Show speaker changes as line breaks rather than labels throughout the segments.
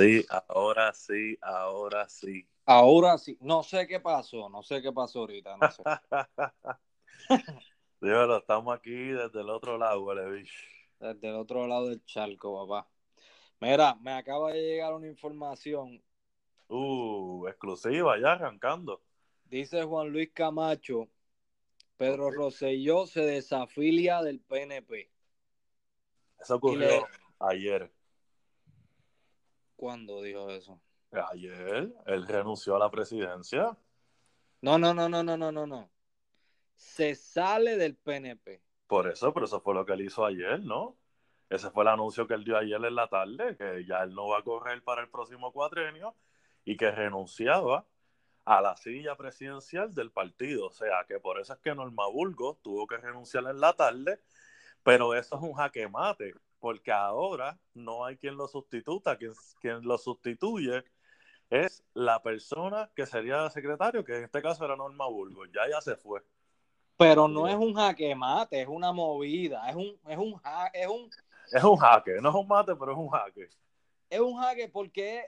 Sí, ahora sí, ahora sí.
Ahora sí. No sé qué pasó, no sé qué pasó ahorita, no sé.
Dímelo, estamos aquí desde el otro lado, huele
Desde el otro lado del charco, papá. Mira, me acaba de llegar una información.
Uh, exclusiva, ya arrancando.
Dice Juan Luis Camacho, Pedro Rosselló se desafilia del PNP.
Eso ocurrió ayer.
¿Cuándo dijo eso?
Ayer, él renunció a la presidencia.
No, no, no, no, no, no, no, no. Se sale del PNP.
Por eso, pero eso fue lo que él hizo ayer, ¿no? Ese fue el anuncio que él dio ayer en la tarde, que ya él no va a correr para el próximo cuatrenio y que renunciaba a la silla presidencial del partido. O sea, que por eso es que Norma Burgos tuvo que renunciar en la tarde, pero eso es un jaque mate, porque ahora no hay quien lo sustituta, quien, quien lo sustituye es la persona que sería secretario, que en este caso era Norma Burgos, ya ya se fue.
Pero no es un jaque mate, es una movida, es un, es un, es un,
es un jaque, no es un mate, pero es un jaque.
Es un jaque porque,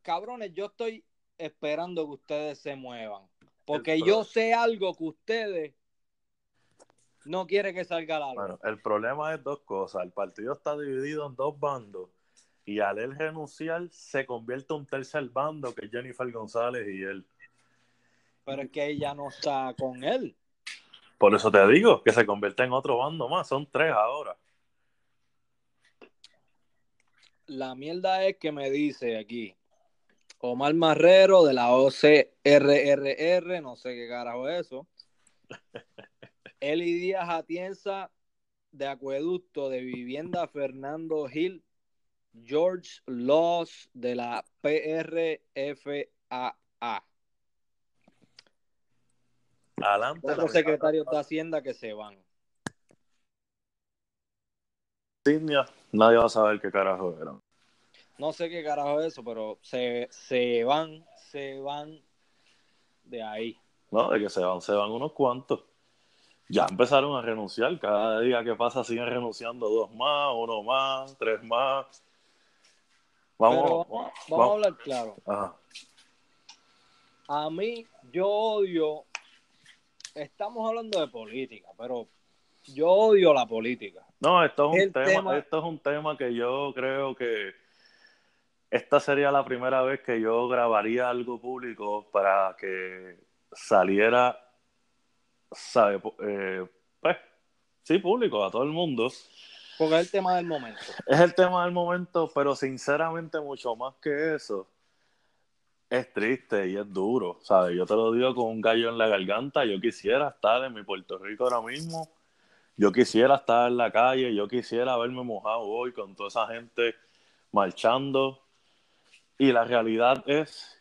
cabrones, yo estoy esperando que ustedes se muevan. Porque yo sé algo que ustedes no quieren que salga la
Bueno, el problema es dos cosas. El partido está dividido en dos bandos y al él renunciar se convierte en un tercer bando que es Jennifer González y él.
Pero es que ella no está con él.
Por eso te digo que se convierte en otro bando más. Son tres ahora.
La mierda es que me dice aquí Omar Marrero de la OCRRR, no sé qué carajo es eso. Eli Díaz Atienza de Acueducto de Vivienda Fernando Gil. George Loss de la PRFAA.
Adelante.
Otros secretarios de Hacienda que se van.
nadie va a saber qué carajo eran.
No sé qué carajo es eso, pero se, se van, se van de ahí.
No, de que se van, se van unos cuantos. Ya empezaron a renunciar. Cada día que pasa siguen renunciando dos más, uno más, tres más.
Vamos, vamos, a hablar claro. A mí, yo odio. Estamos hablando de política, pero yo odio la política.
No, esto es un tema, esto es un tema que yo creo que esta sería la primera vez que yo grabaría algo público para que saliera, sabe, eh, pues, sí, público, a todo el mundo.
Porque es el tema del momento.
Es el tema del momento, pero sinceramente mucho más que eso. Es triste y es duro, ¿sabes? Yo te lo digo con un gallo en la garganta. Yo quisiera estar en mi Puerto Rico ahora mismo. Yo quisiera estar en la calle. Yo quisiera haberme mojado hoy con toda esa gente marchando y la realidad es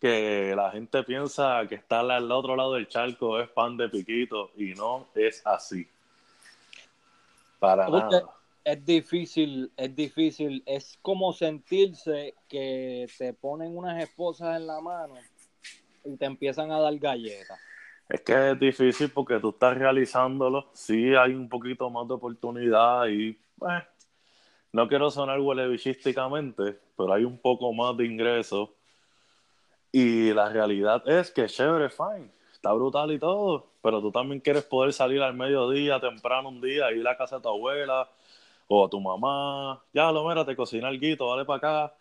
que la gente piensa que estar al otro lado del charco es pan de piquito y no es así. Para nada.
Es difícil, es difícil, es como sentirse que te ponen unas esposas en la mano y te empiezan a dar galletas.
Es que es difícil porque tú estás realizándolo, sí hay un poquito más de oportunidad y pues, no quiero sonar bichísticamente, pero hay un poco más de ingresos. Y la realidad es que chévere, fine, está brutal y todo, pero tú también quieres poder salir al mediodía, temprano un día, ir a la casa de tu abuela o a tu mamá, ya lo mira, te cocina el guito, vale para acá.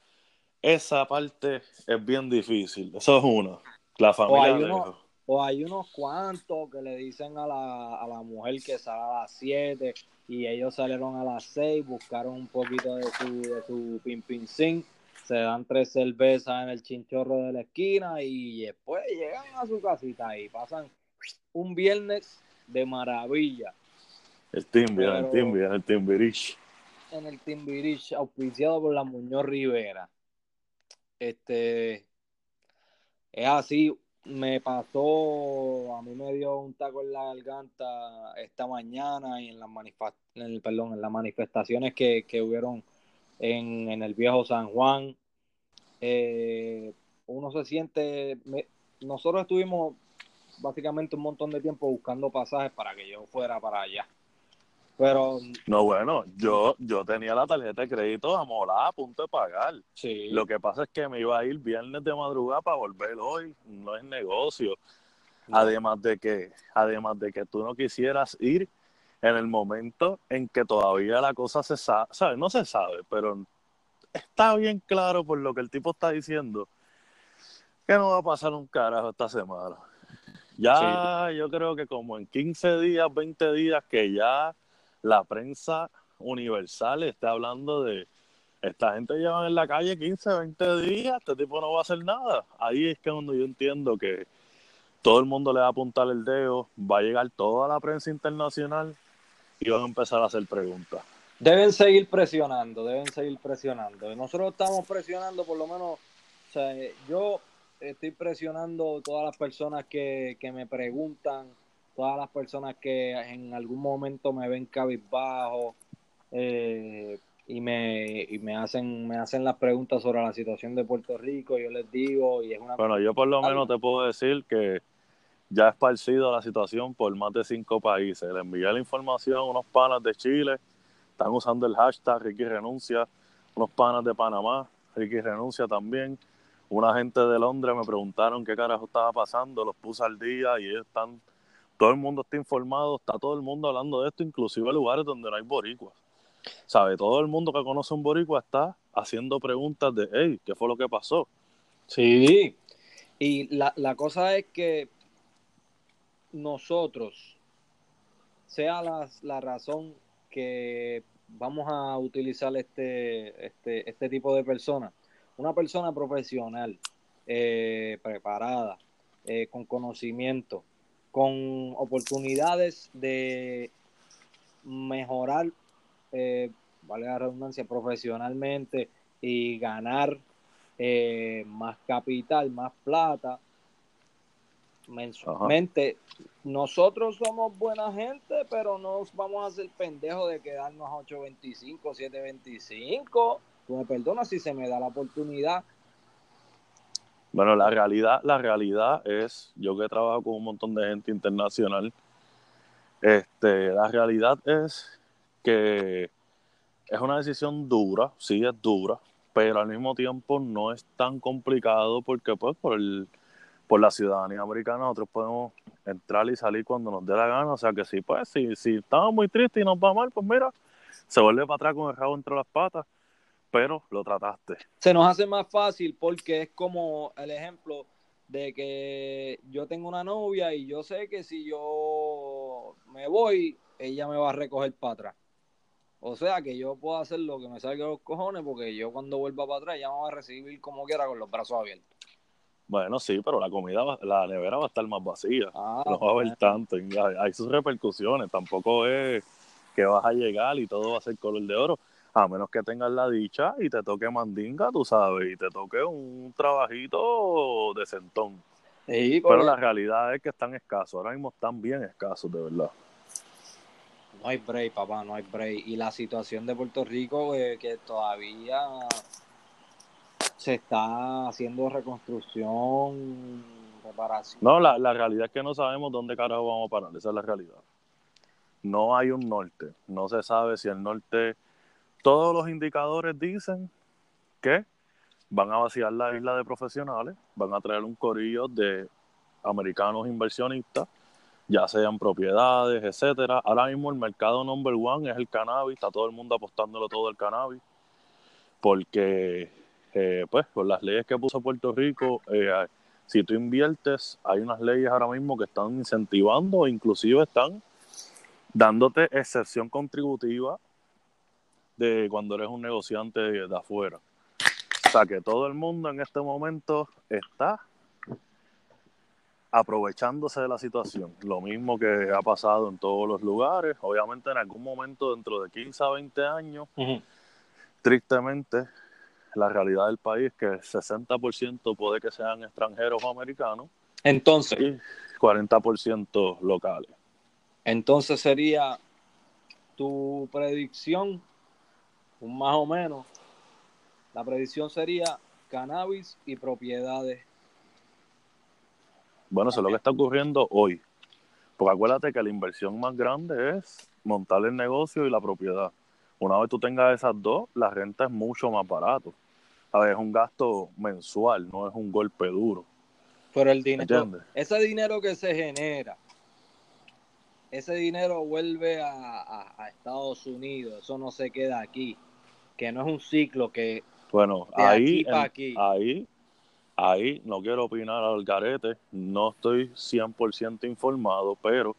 Esa parte es bien difícil, eso es uno. La familia
o hay unos cuantos que le dicen a la, a la mujer que sale a las 7 y ellos salieron a las 6, buscaron un poquito de su, de su pin pin sin, se dan tres cervezas en el chinchorro de la esquina y después llegan a su casita y pasan un viernes de maravilla.
El Timbi, el Timbi, el Timbirich.
En el Timbirich, auspiciado por la Muñoz Rivera. Este es así, me pasó, a mí me dio un taco en la garganta esta mañana y en las, en perdón, en las manifestaciones que, que hubieron en, en, el viejo San Juan. Eh, uno se siente, nosotros estuvimos básicamente un montón de tiempo buscando pasajes para que yo fuera para allá. Pero.
No, bueno, yo, yo tenía la tarjeta de crédito amolada a punto de pagar.
Sí.
Lo que pasa es que me iba a ir viernes de madrugada para volver hoy. No es negocio. Además de que, además de que tú no quisieras ir en el momento en que todavía la cosa se sabe, ¿sabes? No se sabe, pero está bien claro por lo que el tipo está diciendo que no va a pasar un carajo esta semana. Ya yo creo que como en 15 días, 20 días que ya la prensa universal está hablando de esta gente lleva en la calle 15, 20 días, este tipo no va a hacer nada. Ahí es que cuando yo entiendo que todo el mundo le va a apuntar el dedo, va a llegar toda la prensa internacional y van a empezar a hacer preguntas.
Deben seguir presionando, deben seguir presionando. Nosotros estamos presionando por lo menos, o sea, yo estoy presionando todas las personas que, que me preguntan todas las personas que en algún momento me ven cabizbajo eh, y, me, y me hacen me hacen las preguntas sobre la situación de Puerto Rico, yo les digo y es una
Bueno, yo por lo menos te puedo decir que ya he esparcido la situación por más de cinco países. Le envié la información a unos panas de Chile, están usando el hashtag Ricky Renuncia, unos panas de Panamá, Ricky Renuncia también. Una gente de Londres me preguntaron qué carajo estaba pasando, los puse al día y ellos están todo el mundo está informado, está todo el mundo hablando de esto, inclusive lugares donde no hay boricuas. ¿Sabe? Todo el mundo que conoce un boricua está haciendo preguntas de, hey, ¿qué fue lo que pasó?
Sí, y la, la cosa es que nosotros, sea la, la razón que vamos a utilizar este, este, este tipo de personas, una persona profesional, eh, preparada, eh, con conocimiento, con oportunidades de mejorar, eh, vale la redundancia, profesionalmente y ganar eh, más capital, más plata mensualmente. Nosotros somos buena gente, pero no vamos a ser pendejos de quedarnos a 8.25, 7.25. Tú me perdonas si se me da la oportunidad
bueno, la realidad, la realidad es, yo que trabajo con un montón de gente internacional, este, la realidad es que es una decisión dura, sí es dura, pero al mismo tiempo no es tan complicado porque pues por el, por la ciudadanía americana nosotros podemos entrar y salir cuando nos dé la gana, o sea que sí, pues si, si estamos muy tristes y nos va mal, pues mira, se vuelve para atrás con el rabo entre las patas pero lo trataste.
Se nos hace más fácil porque es como el ejemplo de que yo tengo una novia y yo sé que si yo me voy, ella me va a recoger para atrás. O sea que yo puedo hacer lo que me salga de los cojones porque yo cuando vuelva para atrás ella me va a recibir como quiera con los brazos abiertos.
Bueno, sí, pero la comida, la nevera va a estar más vacía. Ah, no va a haber tanto. hay sus repercusiones. Tampoco es que vas a llegar y todo va a ser color de oro a menos que tengas la dicha y te toque mandinga, tú sabes, y te toque un trabajito de centón. Pero la realidad es que están escasos, ahora mismo están bien escasos, de verdad.
No hay break, papá, no hay break. Y la situación de Puerto Rico, eh, que todavía se está haciendo reconstrucción, reparación.
No, la, la realidad es que no sabemos dónde carajo vamos a parar, esa es la realidad. No hay un norte, no se sabe si el norte todos los indicadores dicen que van a vaciar la isla de profesionales, van a traer un corillo de americanos inversionistas, ya sean propiedades, etcétera. Ahora mismo el mercado number one es el cannabis, está todo el mundo apostándolo todo el cannabis, porque pues con las leyes que puso Puerto Rico, eh, si tú inviertes, hay unas leyes ahora mismo que están incentivando, inclusive están dándote excepción contributiva de cuando eres un negociante de, afuera. O sea que todo el mundo en este momento está aprovechándose de la situación. Lo mismo que ha pasado en todos los lugares. Obviamente en algún momento dentro de 15 a 20 años, tristemente, la realidad del país es que el 60% puede que sean extranjeros o americanos.
Entonces.
Y 40% locales.
Entonces sería tu predicción más o menos, la predicción sería cannabis y propiedades.
Bueno, eso es lo que está ocurriendo hoy. Porque acuérdate que la inversión más grande es montar el negocio y la propiedad. Una vez tú tengas esas dos, la renta es mucho más barato. A ver, es un gasto mensual, no es un golpe duro.
Pero el dinero, ese dinero que se genera, ese dinero vuelve a, Estados Unidos, eso no se queda aquí, que no es un ciclo que...
Bueno, ahí, ahí, ahí no quiero opinar al garete, no estoy 100% informado, pero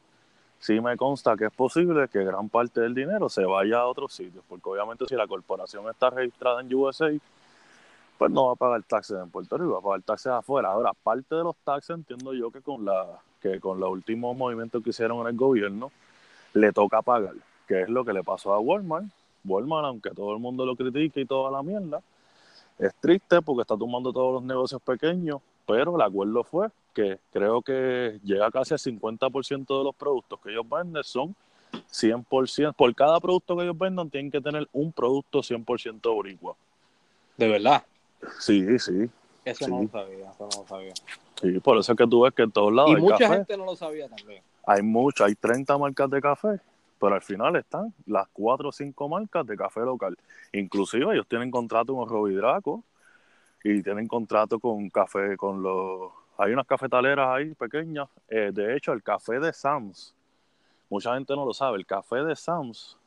sí me consta que es posible que gran parte del dinero se vaya a otros sitios, porque obviamente si la corporación está registrada en USA, pues no va a pagar taxes en Puerto Rico, va a pagar taxes afuera. Ahora, parte de los taxes entiendo yo que con la que con los últimos movimientos que hicieron en el gobierno le toca pagar, que es lo que le pasó a Walmart. Walmart, aunque todo el mundo lo critique y toda la mierda, es triste porque está tomando todos los negocios pequeños, pero el acuerdo fue que creo que llega casi al 50% de los productos que ellos venden son 100%, por cada producto que ellos vendan tienen que tener un producto 100% boricua.
¿De verdad?
Sí, sí.
Eso no lo sabía, eso no lo sabía.
Sí, por eso es que tú ves que en todos lados.
Y mucha gente no lo sabía también.
Hay muchas, hay 30 marcas de café, pero al final están las 4 o 5 marcas de café local. Inclusive ellos tienen contrato con Robidraco y tienen contrato con café, con los... Hay unas cafetaleras ahí pequeñas. Eh, de hecho, el café de Sams, mucha gente no lo sabe, el café de Sams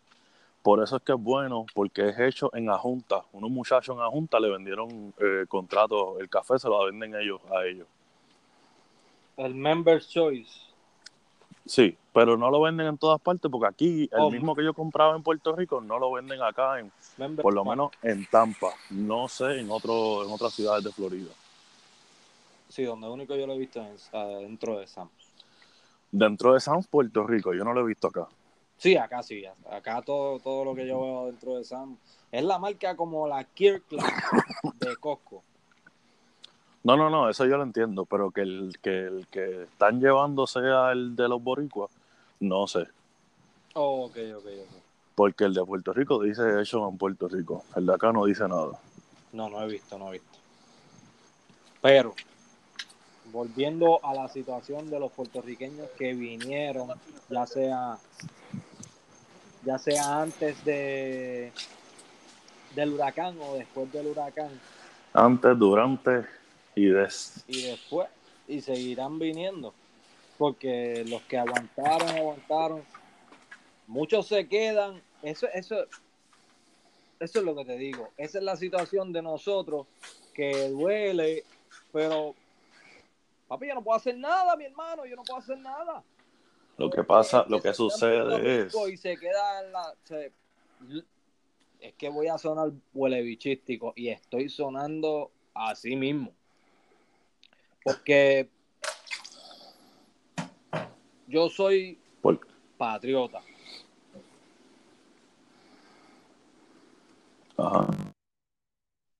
por eso es que es bueno, porque es hecho en Ajunta. Unos muchachos en Ajunta le vendieron eh, contrato, el café se lo venden ellos a ellos.
El Member's Choice.
Sí, pero no lo venden en todas partes porque aquí el oh. mismo que yo compraba en Puerto Rico no lo venden acá en por lo menos en Tampa, no sé en otro en otras ciudades de Florida.
Sí, donde único yo lo he visto es dentro de Sams.
Dentro de Sams, Puerto Rico, yo no lo he visto acá.
Sí, acá sí. Acá todo, todo lo que yo veo dentro de Sam es la marca como la Kirkland de Costco.
No, no, no, eso yo lo entiendo, pero que el que, el que están llevando sea el de los boricuas, no sé.
Oh, ok, ok, ok.
Porque el de Puerto Rico dice hecho en Puerto Rico, el de acá no dice nada.
No, no he visto, no he visto. Pero, volviendo a la situación de los puertorriqueños que vinieron, ya sea ya sea antes de del huracán o después del huracán.
Antes, durante y después.
Y después. Y seguirán viniendo. Porque los que aguantaron, aguantaron. Muchos se quedan. Eso, eso, eso es lo que te digo. Esa es la situación de nosotros que duele, pero papi, yo no puedo hacer nada, mi hermano, yo no puedo hacer nada.
Lo que pasa, lo que sucede es.
Y se queda en la, es que voy a sonar huele bichístico y estoy sonando así mismo. Porque yo soy patriota.
Ajá.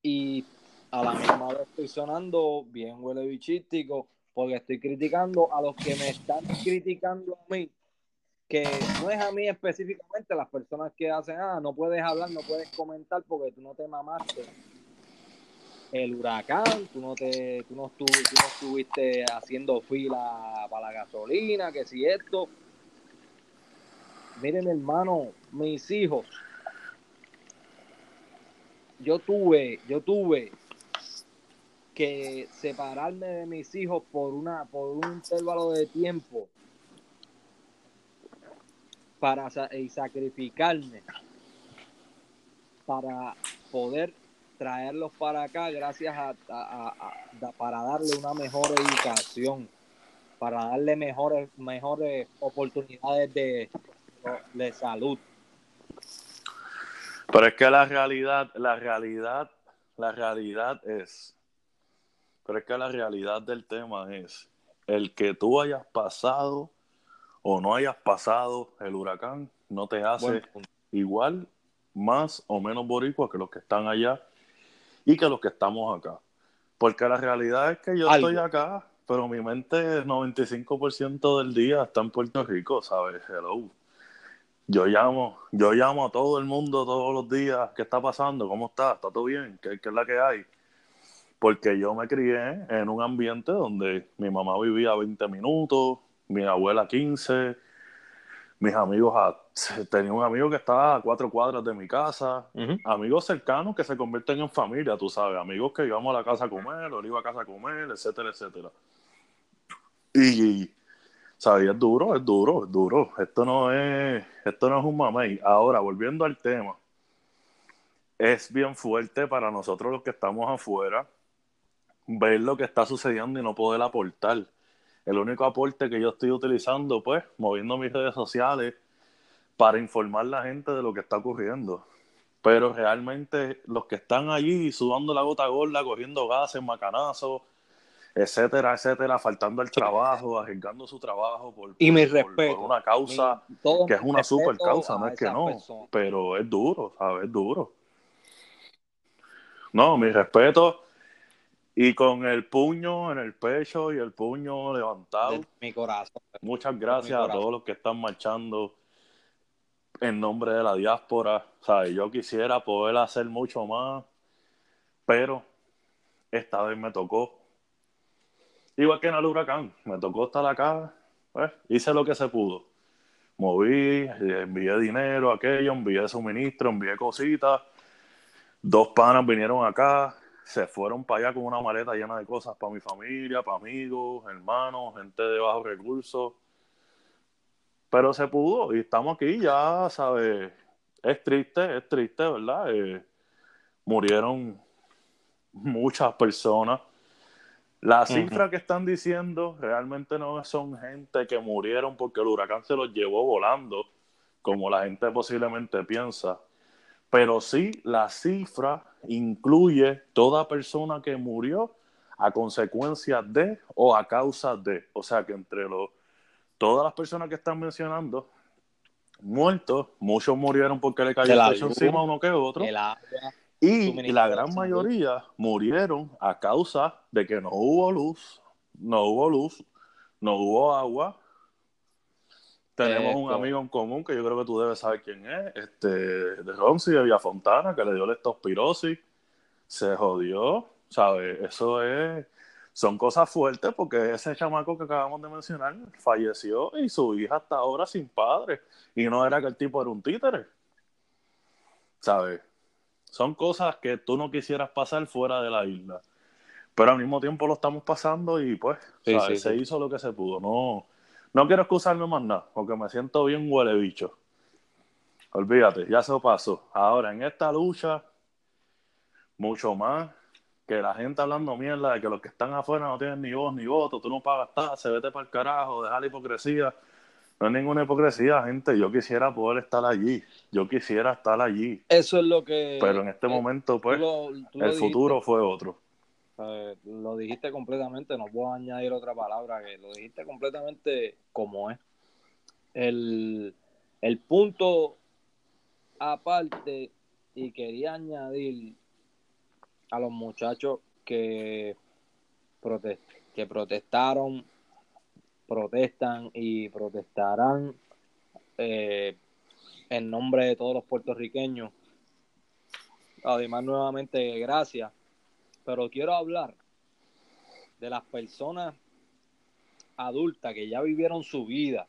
Y a la misma vez estoy sonando bien huele bichístico porque estoy criticando a los que me están criticando a mí, que no es a mí específicamente, las personas que hacen, ah, no puedes hablar, no puedes comentar porque tú no te mamaste el huracán, tú no, te, tú no, estuviste haciendo fila para la gasolina, que si esto. Miren, hermano, mis hijos, yo tuve, yo tuve que separarme de mis hijos por una por un intervalo de tiempo para y sacrificarme para poder traerlos para acá gracias a, para darle una mejor educación para darle mejores mejores oportunidades de, de salud.
Pero es que la realidad la realidad la realidad es pero es que la realidad del tema es el que tú hayas pasado o no hayas pasado el huracán no te hace igual, más o menos boricua que los que están allá y que los que estamos acá. Porque la realidad es que yo estoy acá, pero mi mente 95% del día está en Puerto Rico, ¿sabes? Hello. Yo llamo, yo llamo a todo el mundo todos los días, ¿qué está pasando? ¿Cómo está? ¿Está todo bien? ¿Qué, qué es la que hay? Porque yo me crié en un ambiente donde mi mamá vivía 20 minutos, mi abuela 15, mis amigos, a, tenía un amigo que estaba a cuatro cuadras de mi casa, amigos cercanos que se convierten en familia, tú sabes, amigos que íbamos a la casa a comer, o él iba a casa a comer, etcétera, etcétera. Y, ¿sabes? Es duro, es duro, es duro. Esto no es, esto no es un mamey. Ahora, volviendo al tema, es bien fuerte para nosotros los que estamos afuera ver lo que está sucediendo y no poder aportar el único aporte que yo estoy utilizando, pues, moviendo mis redes sociales para informar a la gente de lo que está ocurriendo. Pero realmente los que están allí sudando la gota gorda, cogiendo gases, macanazos, etcétera, etcétera, faltando el trabajo, arriesgando su trabajo por,
y mi
por, una causa que es una super causa, no es que no, pero es duro, ¿sabes? Es duro. No, mi respeto y con el puño en el pecho y el puño levantado.
mi corazón.
Muchas gracias a todos los que están marchando en nombre de la diáspora. O yo quisiera poder hacer mucho más, pero esta vez me tocó. Igual que en el huracán, me tocó estar acá, pues, hice lo que se pudo. Moví, envié dinero, aquello, envié suministro, envié cositas. Dos panas vinieron acá, se fueron para allá con una maleta llena de cosas para mi familia, para amigos, hermanos, gente de bajos recursos. Pero se pudo y estamos aquí ya, ¿sabes? Es triste, es triste, ¿verdad? Eh, murieron muchas personas. Las cifras que están diciendo realmente no son gente que murieron porque el huracán se los llevó volando, como la gente posiblemente piensa pero sí la cifra incluye toda persona que murió a consecuencia de o a causa de. O sea que entre los, todas las personas que están mencionando, muertos, muchos murieron porque le cayó el encima a uno que otro. y la gran mayoría murieron a causa de que no hubo luz, no hubo luz, no hubo agua, tenemos un amigo en común que yo creo que tú debes saber quién es, este, de Ronzi de Villafontana, que le dio leptospirosis, se jodió, ¿sabes? Eso es, son cosas fuertes porque ese chamaco que acabamos de mencionar falleció y su hija hasta ahora sin padre, y no era que el tipo era un títere, ¿sabes? Son cosas que tú no quisieras pasar fuera de la isla, pero al mismo tiempo lo estamos pasando y pues, se hizo lo que se pudo, no no quiero excusarme más nada, porque me siento bien huele bicho. Olvídate, ya se pasó. Ahora, en esta lucha, mucho más que la gente hablando mierda de que los que están afuera no tienen ni voz ni voto, tú no pagas se vete para el carajo, deja la hipocresía. No es ninguna hipocresía, gente. Yo quisiera poder estar allí. Yo quisiera estar allí.
Eso es lo que.
Pero en este eh, momento, pues, el futuro fue otro
lo dijiste completamente, no puedo añadir otra palabra, que lo dijiste completamente como es. El, punto aparte, y quería añadir a los muchachos que, que protestaron, protestan y protestarán eh, en nombre de todos los puertorriqueños. Además, nuevamente, gracias pero quiero hablar de las personas adultas que ya vivieron su vida,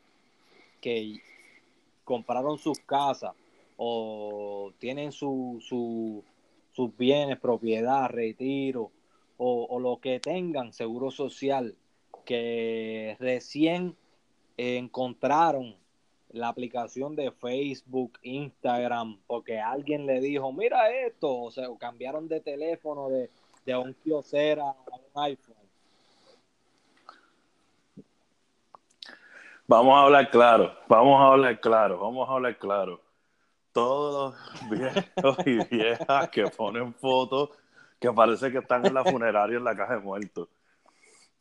que compraron sus casas o tienen su, sus bienes, propiedad, retiro o, lo que tengan, seguro social, que recién encontraron la aplicación de Facebook, Instagram, porque alguien le dijo, mira esto, o sea, cambiaron de teléfono, de, de un Kyocera a un iPhone.
Vamos a hablar claro, vamos a hablar claro, vamos a hablar claro. Todos los viejos y viejas que ponen fotos que parece que están en la funeraria en la caja de muertos.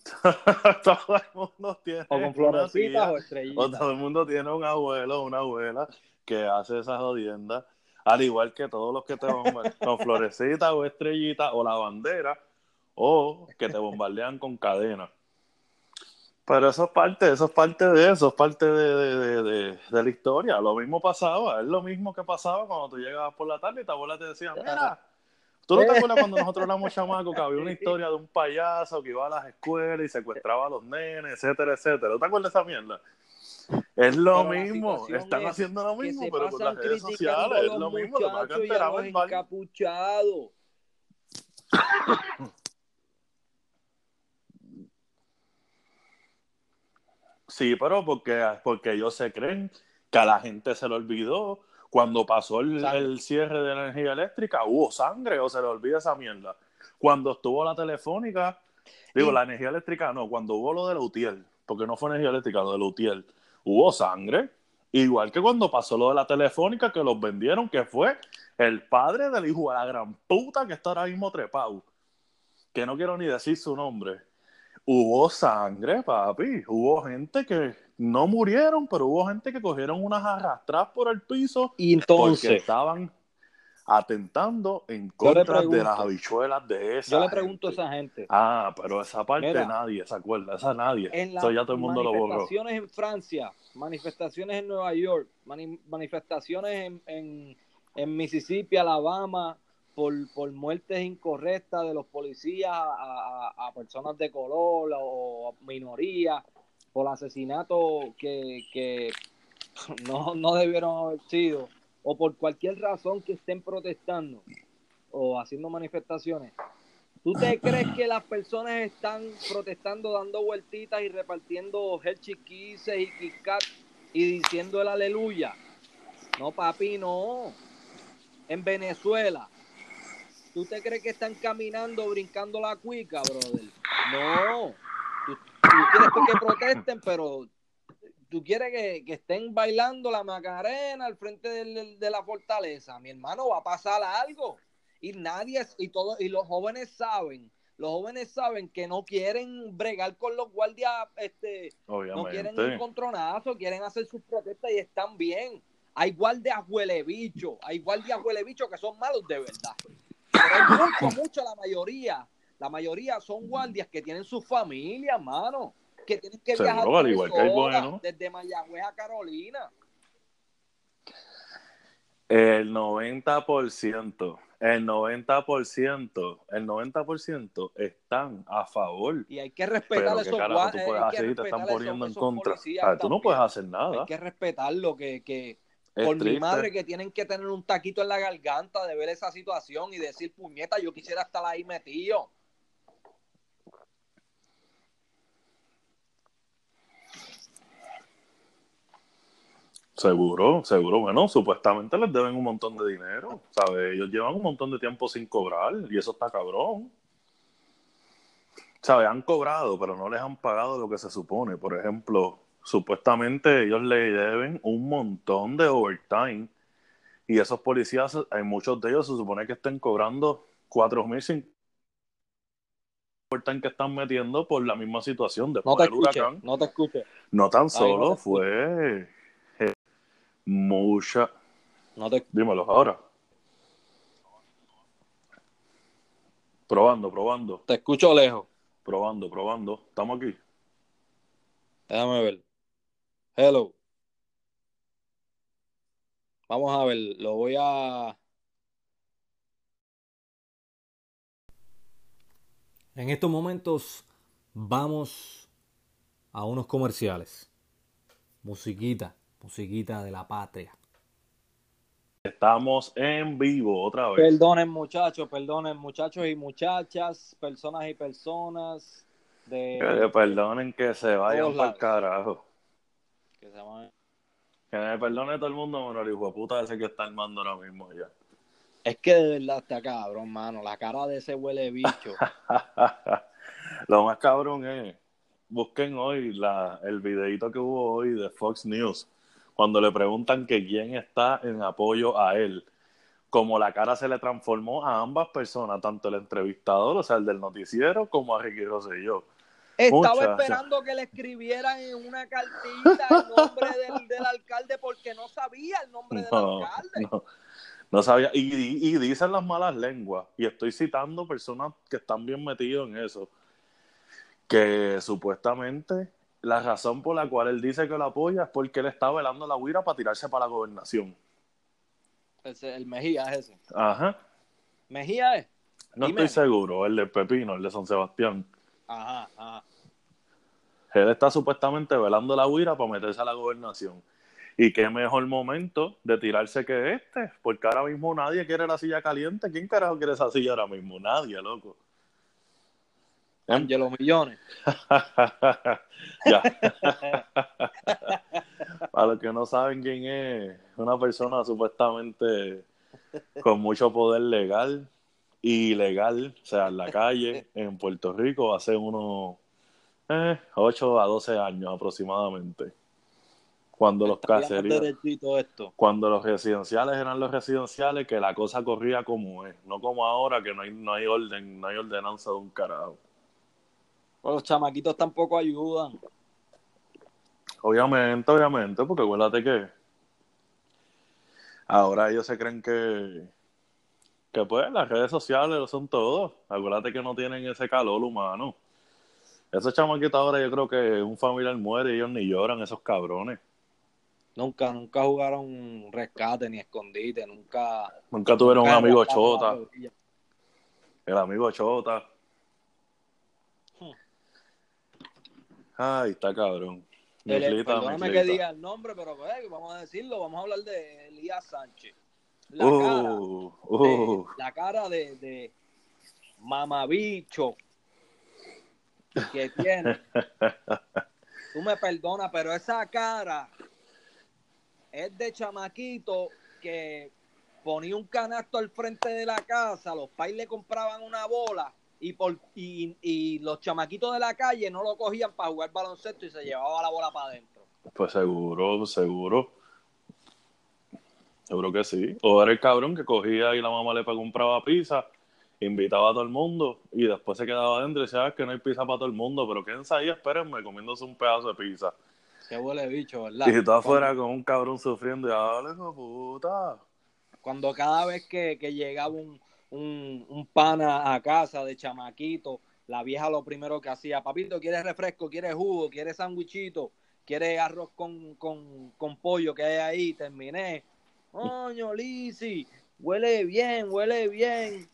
todo el mundo tiene
o con florecitas o estrellitas.
O todo el mundo tiene un abuelo o una abuela que hace esas jodiendas al igual que todos los que te bombardean con florecitas o estrellitas o la bandera, o que te bombardean con cadena. Pero eso es parte, eso es parte de eso, es parte de, la historia. Lo mismo pasaba, es lo mismo que pasaba cuando tú llegabas por la tarde y tu abuela te decía, mira, ¿tú no te acuerdas cuando nosotros éramos chamacos que había una historia de un payaso que iba a las escuelas y secuestraba a los nenes, etcétera, etcétera? ¿Tú te acuerdas de esa mierda? Es lo mismo, están
es
haciendo lo mismo, pero con las redes sociales es lo mismo,
los
verbal.
encapuchados.
Sí, pero porque, porque ellos se creen que a la gente se le olvidó. Cuando pasó el, cierre de la energía eléctrica, hubo sangre o se le olvida esa mierda. Cuando estuvo la telefónica, digo,
Y-
la energía eléctrica no, cuando hubo lo de la UTIEL, porque no fue energía eléctrica, lo de la UTIEL, hubo sangre. Igual que cuando pasó lo de la telefónica, que los vendieron, que fue el padre del hijo de la gran puta que está ahora mismo trepado, que no quiero ni decir su nombre. Hubo sangre, papi. Hubo gente que no murieron, pero hubo gente que cogieron unas arrastradas por el piso
Y
porque
entonces,
estaban atentando en contra de las habichuelas de esa
yo le pregunto a
gente.
esa gente,
Ah, pero esa parte
Mira,
nadie se acuerda, esa nadie.
en las
ya todo el mundo lo borró.
manifestaciones en Francia, manifestaciones en Nueva York, mani- manifestaciones en, en, en Mississippi, Alabama, por, por muertes incorrectas de los policías a, a- a personas de color o a minorías, por asesinatos que, que no, no debieron haber sido, o por cualquier razón que estén protestando o haciendo manifestaciones. ¿Tú te crees que las personas están protestando, dando vueltitas y repartiendo Hershey Kisses y Kit Kat y diciendo el aleluya? No, papi, no. En Venezuela, ¿tú te crees que están caminando, brincando la cuica, brother? No. Tú, tú quieres que protesten, pero tú quieres que, que estén bailando la Macarena al frente del- de la fortaleza. Mi hermano, va a pasar algo. Y nadie y todo y los jóvenes saben los jóvenes saben que no quieren bregar con los guardias este no quieren un contronazo quieren hacer sus protestas y están bien. Hay guardias huele bicho hay guardias huele bicho que son malos de verdad. Pero mucho mucho la mayoría la mayoría son guardias que tienen sus familias mano que tienen que
Seguro,
viajar
igual que hay buenos.
desde Mayagüez a Carolina
El 90%, el 90%, el 90% están a favor.
y hay que respetar
Pero
esos
carajo tú
guardias
puedes hacer y te están poniendo
esos-
en contra. tú no puedes hacer nada.
Hay que respetarlo, que, que
Es
por mi madre que tienen que tener un taquito en la garganta de ver esa situación y decir, puñeta, yo quisiera estar ahí metido.
Seguro, seguro. Bueno, supuestamente les deben un montón de dinero, ¿sabes? Ellos llevan un montón de tiempo sin cobrar y eso está cabrón. ¿Sabes? Han cobrado, pero no les han pagado lo que se supone. Por ejemplo, supuestamente ellos le deben un montón de overtime y esos policías, hay muchos de ellos se supone que estén cobrando cuatro mil sin overtime que están metiendo por la misma situación
No
después
te
del huracán.
no te escuches,
No tan
no
solo fue mucha.
no te
Dímelo ahora. Probando, probando,
te escucho lejos.
probando, probando. Estamos aquí.
Déjame ver. Hello. Vamos a ver, lo voy a...
En estos momentos vamos a unos comerciales. Musiquita, musiquita de la patria.
Estamos en vivo otra vez.
Perdonen muchachos, perdonen muchachos y muchachas, personas y personas de...
Que perdonen que se vayan para el carajo.
que se llaman-
Que me perdone todo el mundo, menos el hijo de puta ese que está armando ahora mismo ya.
Es que de verdad está cabrón, mano. La cara de ese huele bicho.
Lo más cabrón es, busquen hoy la, el videito que hubo hoy de Fox News, cuando le preguntan que quién está en apoyo a él. Como la cara se le transformó a ambas personas, tanto el entrevistador, o sea, el del noticiero, como a Ricky Rosselló.
Estaba esperando que le escribieran en una cartita el nombre del, del alcalde porque no sabía el nombre del alcalde.
no, no sabía. Y, y- y dicen las malas lenguas, y estoy citando personas que están bien metidos en eso, que supuestamente la razón por la cual él dice que lo apoya es porque él está velando la huira para tirarse para la gobernación.
Ese- el Mejía es ese.
Ajá.
Mejía es.
No
Dime.
estoy seguro, el de Pepino, el de San Sebastián.
Ajá, ajá.
Él está supuestamente velando la huira para meterse a la gobernación. Y qué mejor momento de tirarse que este, porque ahora mismo nadie quiere la silla caliente. ¿Quién carajo quiere esa silla ahora mismo? Nadie, loco.
Angelo Millones.
ya. Para los que no saben quién es, una persona supuestamente con mucho poder legal y ilegal, o sea, en la calle, en Puerto Rico, hace unos eh, 8 a 12 años aproximadamente. Cuando los caseríos,
esto.
cuando los residenciales eran los residenciales, que la cosa corría como es, no como ahora que no hay, no hay orden, no hay ordenanza de un carajo.
Los chamaquitos tampoco ayudan.
Obviamente, obviamente, porque acuérdate que ahora ellos se creen que, que pues las redes sociales lo son todo. Acuérdate que no tienen ese calor humano. Esos chamaquitos ahora yo creo que un familiar muere y ellos ni lloran, esos cabrones.
Nunca, nunca jugaron rescate ni escondite, nunca.
Nunca tuvieron un amigo chota. El amigo chota. Ay, está cabrón.
El, perdóname que diga el nombre, pero pues, vamos a decirlo, vamos a hablar de Elías Sánchez. La
Uh,
cara,
uh.
de, la cara de, de mamabicho que tiene. Tú me perdonas, pero esa cara es de chamaquito que ponía un canasto al frente de la casa, los pais le compraban una bola y, por, y, y los chamaquitos de la calle no lo cogían para jugar baloncesto y se llevaba la bola para adentro.
Pues seguro, seguro. Seguro que sí. O era el cabrón que cogía y la mamá le compraba pizza, invitaba a todo el mundo y después se quedaba adentro y decía, "Ah, que no hay pizza para todo el mundo, pero quédense ahí, espérenme, comiéndose un pedazo de pizza.
Qué huele bicho, ¿verdad?
Y tú afuera con un cabrón sufriendo y dale, hijo de puta.
Cuando cada vez que, que llegaba un, un, un pana a casa de chamaquito, la vieja lo primero que hacía, papito, ¿quieres refresco? ¿Quieres jugo? ¿Quieres sandwichito? ¿Quieres arroz con, con, con pollo que hay ahí? Terminé. Coño, Lisi, huele bien, huele bien.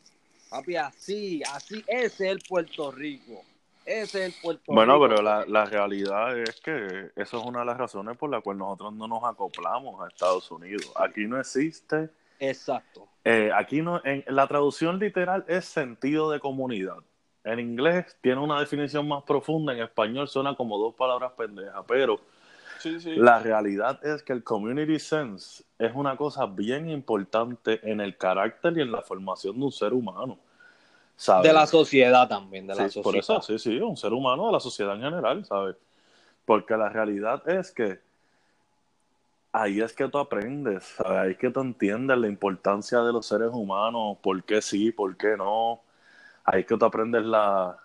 Papi, así, así, ese es el Puerto Rico. Ese es el Puerto
Bueno,
Rico.
pero la, la realidad es que eso es una de las razones por las cuales nosotros no nos acoplamos a Estados Unidos. Aquí no existe,
Exacto.
eh, aquí no, en la traducción literal es sentido de comunidad. En inglés tiene una definición más profunda, en español suena como dos palabras pendejas, pero
Sí, sí.
la realidad es que el community sense es una cosa bien importante en el carácter y en la formación de un ser humano. ¿sabes?
De la sociedad también, de la
Sí,
sociedad.
por eso, sí, sí, un ser humano de la sociedad en general, ¿sabes? Porque la realidad es que ahí es que tú aprendes, ¿sabes? Ahí es que tú entiendes la importancia de los seres humanos, por qué sí, por qué no. Ahí es que tú aprendes la,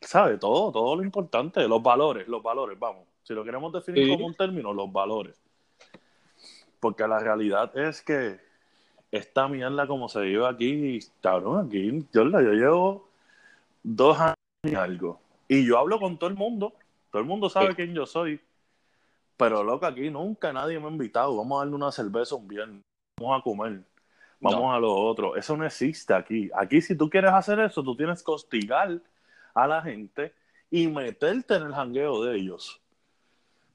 ¿sabes? Todo, todo lo importante, los valores, los valores, vamos. Si lo queremos definir
Sí.
como un término, los valores. Porque la realidad es que esta mierda como se vive aquí, cabrón, aquí, yo, yo llevo dos años y algo. Y yo hablo con todo el mundo. Todo el mundo sabe
Sí.
quién yo soy. Pero loco, aquí nunca nadie me ha invitado. Vamos a darle una cerveza un viernes. Vamos a comer. Vamos
No.
a lo otro. Eso no existe aquí. Aquí si tú quieres hacer eso, tú tienes que hostigar a la gente y meterte en el jangueo de ellos.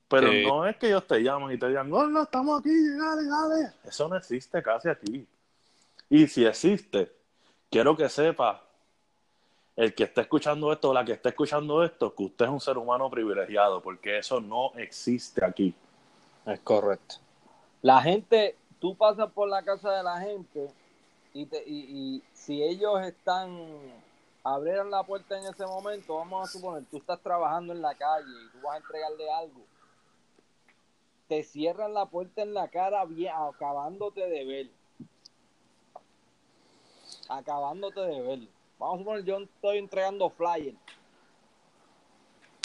Pero no es que ellos te llaman y te digan, hola, estamos aquí, dale, dale. Eso no existe casi aquí. Y si existe, quiero que sepa el que esté escuchando esto la que esté escuchando esto, que usted es un ser humano privilegiado, porque eso no existe aquí.
Es correcto. La gente, tú pasas por la casa de la gente y, te, y, y si ellos están, abrieran la puerta en ese momento, vamos a suponer, tú estás trabajando en la calle y tú vas a entregarle algo, te cierran la puerta en la cara acabándote de ver. Acabándote de ver. Vamos a suponer, yo estoy entregando flyer.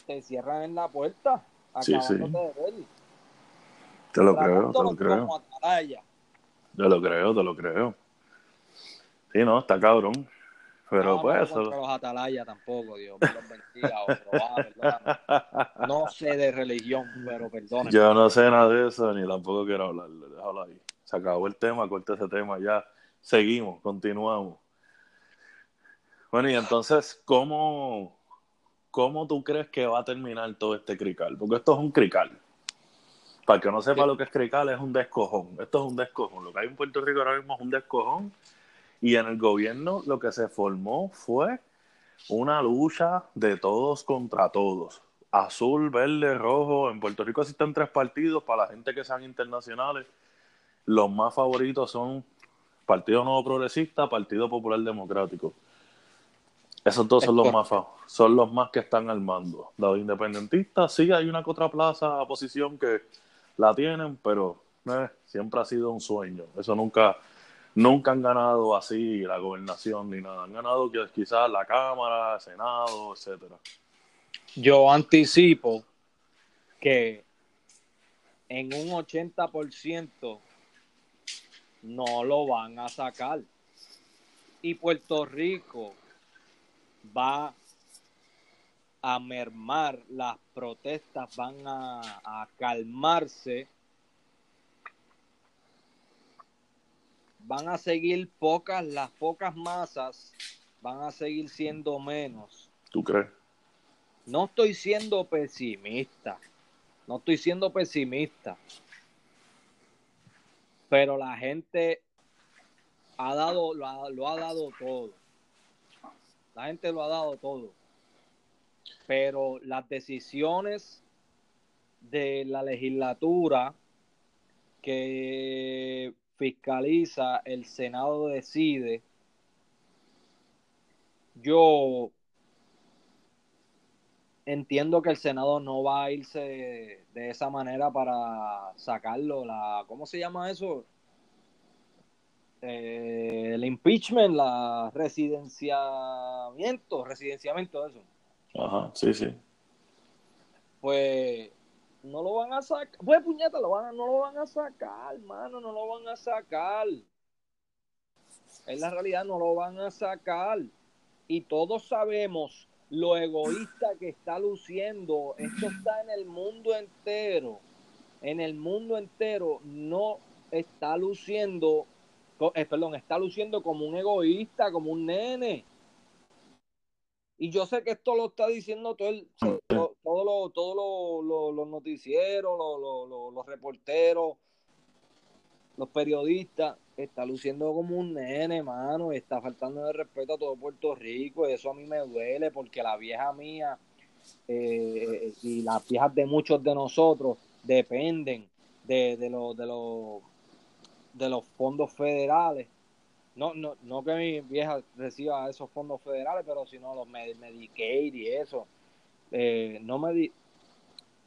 Te cierran en la puerta,
Sí, sí.
de ver.
Te lo creo, te lo creo. Te lo creo, te lo creo. Sí, no, está cabrón. Pero
no,
pues
no
eso.
los atalaya tampoco, Dios me los bendiga. No sé de religión, pero perdóname.
Yo no sé nada de eso, ni tampoco quiero hablar. Déjalo ahí. Se acabó el tema, corta ese tema ya. Seguimos, continuamos. Bueno, y entonces, ¿cómo, ¿cómo tú crees que va a terminar todo este crical? Porque esto es un crical. Para que no sepa lo que es crical, es un descojón. Esto es un descojón. Lo que hay en Puerto Rico ahora mismo es un descojón. Y en el gobierno lo que se formó fue una lucha de todos contra todos. Azul, verde, rojo. En Puerto Rico existen tres partidos para la gente que sean internacionales. Los más favoritos son Partido Nuevo Progresista, Partido Popular Democrático. Esos dos son los más son los más que están al mando. Los independentistas, sí hay una que otra plaza, posición que la tienen, pero eh, siempre ha sido un sueño. Eso nunca, nunca han ganado así la gobernación ni nada. Han ganado quizás la Cámara, el Senado, etcétera.
Yo anticipo que en un 80% no lo van a sacar. Y Puerto Rico va a mermar, las protestas van a, calmarse, van a seguir pocas, las pocas masas van a seguir siendo menos.
¿Tú crees?
No estoy siendo pesimista, no estoy siendo pesimista, pero la gente ha dado, lo ha dado todo. La gente lo ha dado todo. Pero las decisiones de la legislatura que fiscaliza, el Senado decide, yo entiendo que el Senado no va a irse de, esa manera para sacarlo, la, ¿cómo se llama eso? Eh, el impeachment, la residenciamiento, residenciamiento, eso.
Ajá, sí, sí.
Pues no lo van a sacar. Pues puñeta, lo van no lo van a sacar, hermano, no lo van a sacar. Es la realidad, no lo van a sacar. Y todos sabemos lo egoísta que está luciendo. Esto está en el mundo entero. En el mundo entero no está luciendo eh, perdón, está luciendo como un egoísta, como un nene. Y yo sé que esto lo está diciendo todo el, todo, todos los noticieros, los reporteros, los periodistas. Está luciendo como un nene, mano. Está faltando de respeto a todo Puerto Rico. Eso a mí me duele porque la vieja mía eh, y las viejas de muchos de nosotros dependen de, de, lo, de, los de los fondos federales. No, no, no que mi vieja reciba esos fondos federales, pero sino los Medicaid y eso. Eh, no me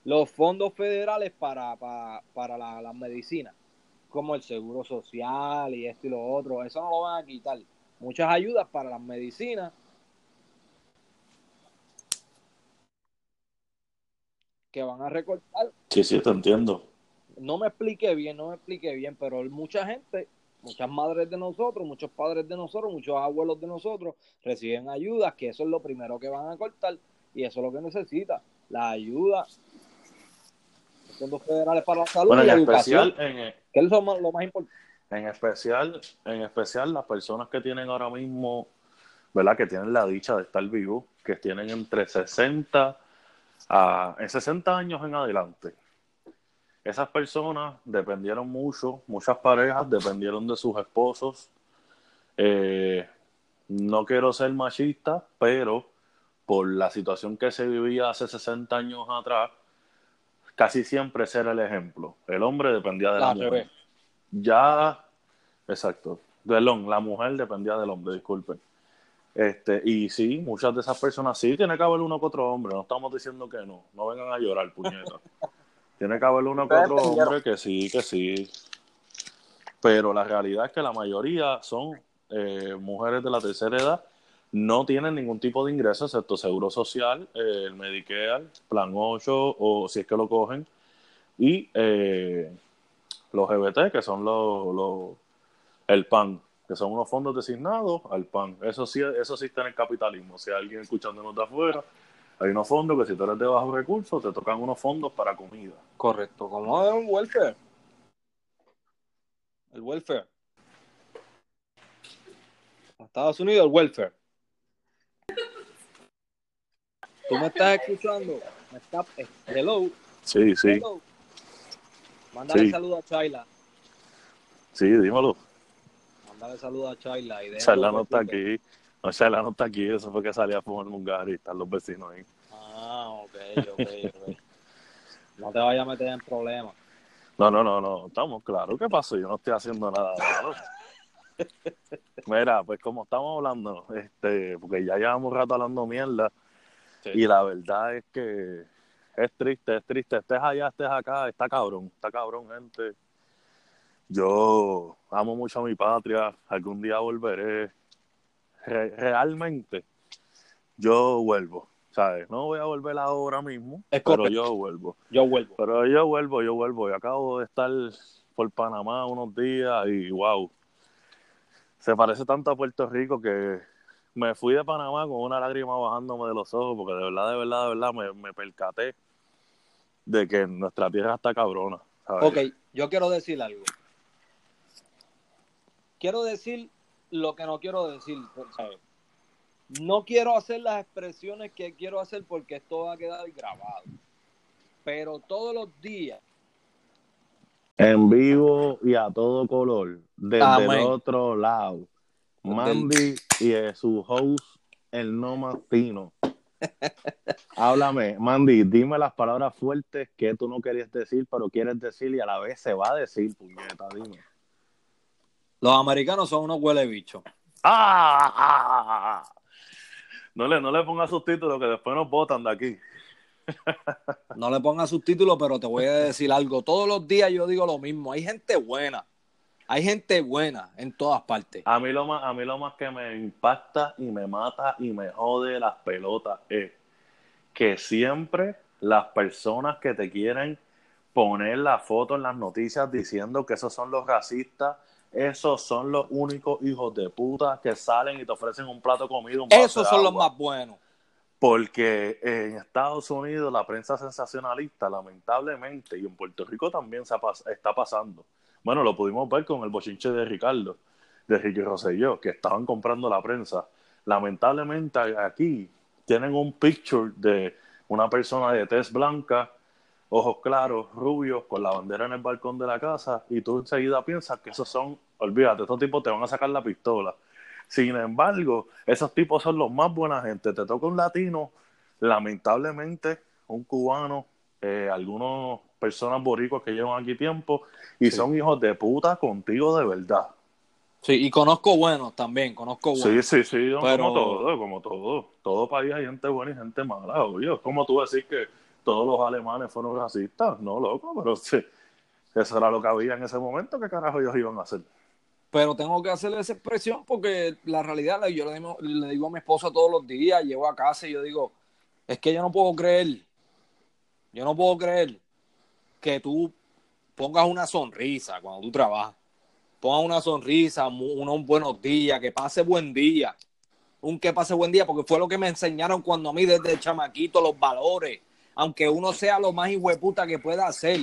los fondos federales para, para, para la, las medicinas, como el seguro social y esto y lo otro, eso no lo van a quitar. Muchas ayudas para las medicinas. Que van a recortar.
Sí, sí, te entiendo
no me expliqué bien, no me expliqué bien, pero mucha gente, muchas madres de nosotros, muchos padres de nosotros, muchos abuelos de nosotros reciben ayudas, que eso es lo primero que van a cortar y eso es lo que necesita, la ayuda. Fondos federales para la salud y en educación, en, que es lo más, lo más importante.
En especial, en especial las personas que tienen ahora mismo, ¿verdad? Que tienen la dicha de estar vivos, que tienen entre 60 a en 60 años en adelante esas personas dependieron mucho, muchas parejas dependieron de sus esposos. Eh, no quiero ser machista, pero por la situación que se vivía hace 60 años atrás, casi siempre ese era el ejemplo. El hombre dependía de la, mujer. Ya, exacto. Perdón, la mujer dependía del hombre, disculpen. Este, y sí, muchas de esas personas sí tiene que haber uno con otro hombre, no estamos diciendo que no, no vengan a llorar, puñeta. Tiene que haber uno que otro hombre que sí, que sí. Pero la realidad es que la mayoría son eh, mujeres de la tercera edad, no tienen ningún tipo de ingreso excepto seguro social, eh, el Medicare, Plan 8 o si es que lo cogen, y eh, los GBT, que son los, los, el PAN, que son unos fondos designados al PAN. Eso sí, eso sí está en el capitalismo. Si hay alguien escuchándonos de afuera, hay unos fondos que si tú eres de bajos recursos, te tocan unos fondos para comida.
Correcto, como es un welfare. El welfare. Estados Unidos, el welfare. ¿Tú me estás escuchando? ¿Me está... eh, Hello.
Sí, sí,
Hello. Mándale
Sí.
saludo a Chayla.
sí, dímelo.
Mándale saludo a Chayla. Y
Charla no está
explique.
No, Charla no está aquí. Eso fue que salía a fumar un gar y están los vecinos ahí.
Ah, ok, ok, ok. No te vayas a meter en problemas.
No, no, no, no. Estamos claros. ¿Qué pasó? Yo no estoy haciendo nada malo. Mira, pues como estamos hablando, este, porque ya llevamos rato hablando mierda, y la verdad es que es triste, es triste. Estés allá, estés acá, está cabrón, está cabrón, gente. Yo amo mucho a mi patria, algún día volveré. Re- realmente, yo vuelvo, ¿sabes? No voy a volver ahora mismo,
Es
pero
correcto.
yo vuelvo.
Yo vuelvo.
Pero yo vuelvo, yo vuelvo. Yo acabo de estar por Panamá unos días y wow. Se parece tanto a Puerto Rico que me fui de Panamá con una lágrima bajándome de los ojos porque de verdad, de verdad, de verdad me, me percaté de que nuestra tierra está cabrona. ¿sabes?
Ok, yo quiero decir algo. Quiero decir lo que no quiero decir. ¿sabes? No quiero hacer las expresiones que quiero hacer porque esto va a quedar grabado. Pero todos los días,
En vivo y a todo color, desde
Amén.
el otro lado. Mandy y su host, el no más fino. Háblame, Mandy, dime las palabras fuertes que tú no querías decir, pero quieres decir y a la vez se va a decir, puñeta, dime.
Los americanos son unos huele bichos.
¡Ah! ah, ah, ah! No le, no le pongas subtítulos que después nos botan de aquí.
No le pongas subtítulos, pero te voy a decir algo. Todos los días yo digo lo mismo. Hay gente buena. Hay gente buena en todas partes.
A mí lo más, a mí lo más que me impacta y me mata y me jode las pelotas es que siempre las personas que te quieren poner la foto en las noticias diciendo que esos son los racistas, esos son los únicos hijos de puta que salen y te ofrecen un plato de comida, un vaso
Esos
de
son los más buenos.
Porque en Estados Unidos la prensa sensacionalista, lamentablemente, y en Puerto Rico también se pas- está pasando. Bueno, lo pudimos ver con el bochinche de Ricardo, de Ricky Rosselló, que estaban comprando la prensa. Lamentablemente aquí tienen un picture de una persona de tez blanca, ojos claros, rubios, con la bandera en el balcón de la casa, y tú enseguida piensas que esos son, olvídate, estos tipos te van a sacar la pistola. Sin embargo, esos tipos son los más buena gente. Te toca un latino, lamentablemente, un cubano, eh, algunas personas boricuas que llevan aquí tiempo y
Sí.
son hijos de puta contigo de verdad.
Sí, y conozco buenos también, conozco
Sí,
buenos.
sí, sí,
Pero-
como todo, como todo. Todo país hay gente buena y gente mala, obvio. Es como tú decir que todos los alemanes fueron racistas. No, loco, pero sí. Eso era lo que había en ese momento. ¿Qué carajo ellos iban a hacer?
Pero tengo que hacerle esa expresión porque la realidad, yo le digo, le digo a mi esposa todos los días, llego a casa y yo digo, es que yo no puedo creer, yo no puedo creer que tú pongas una sonrisa cuando tú trabajas. Pongas una sonrisa, unos buenos días, que pase buen día. Un que pase buen día, porque fue lo que me enseñaron cuando a mí desde chamaquito los valores. Aunque uno sea lo más hijueputa que pueda hacer.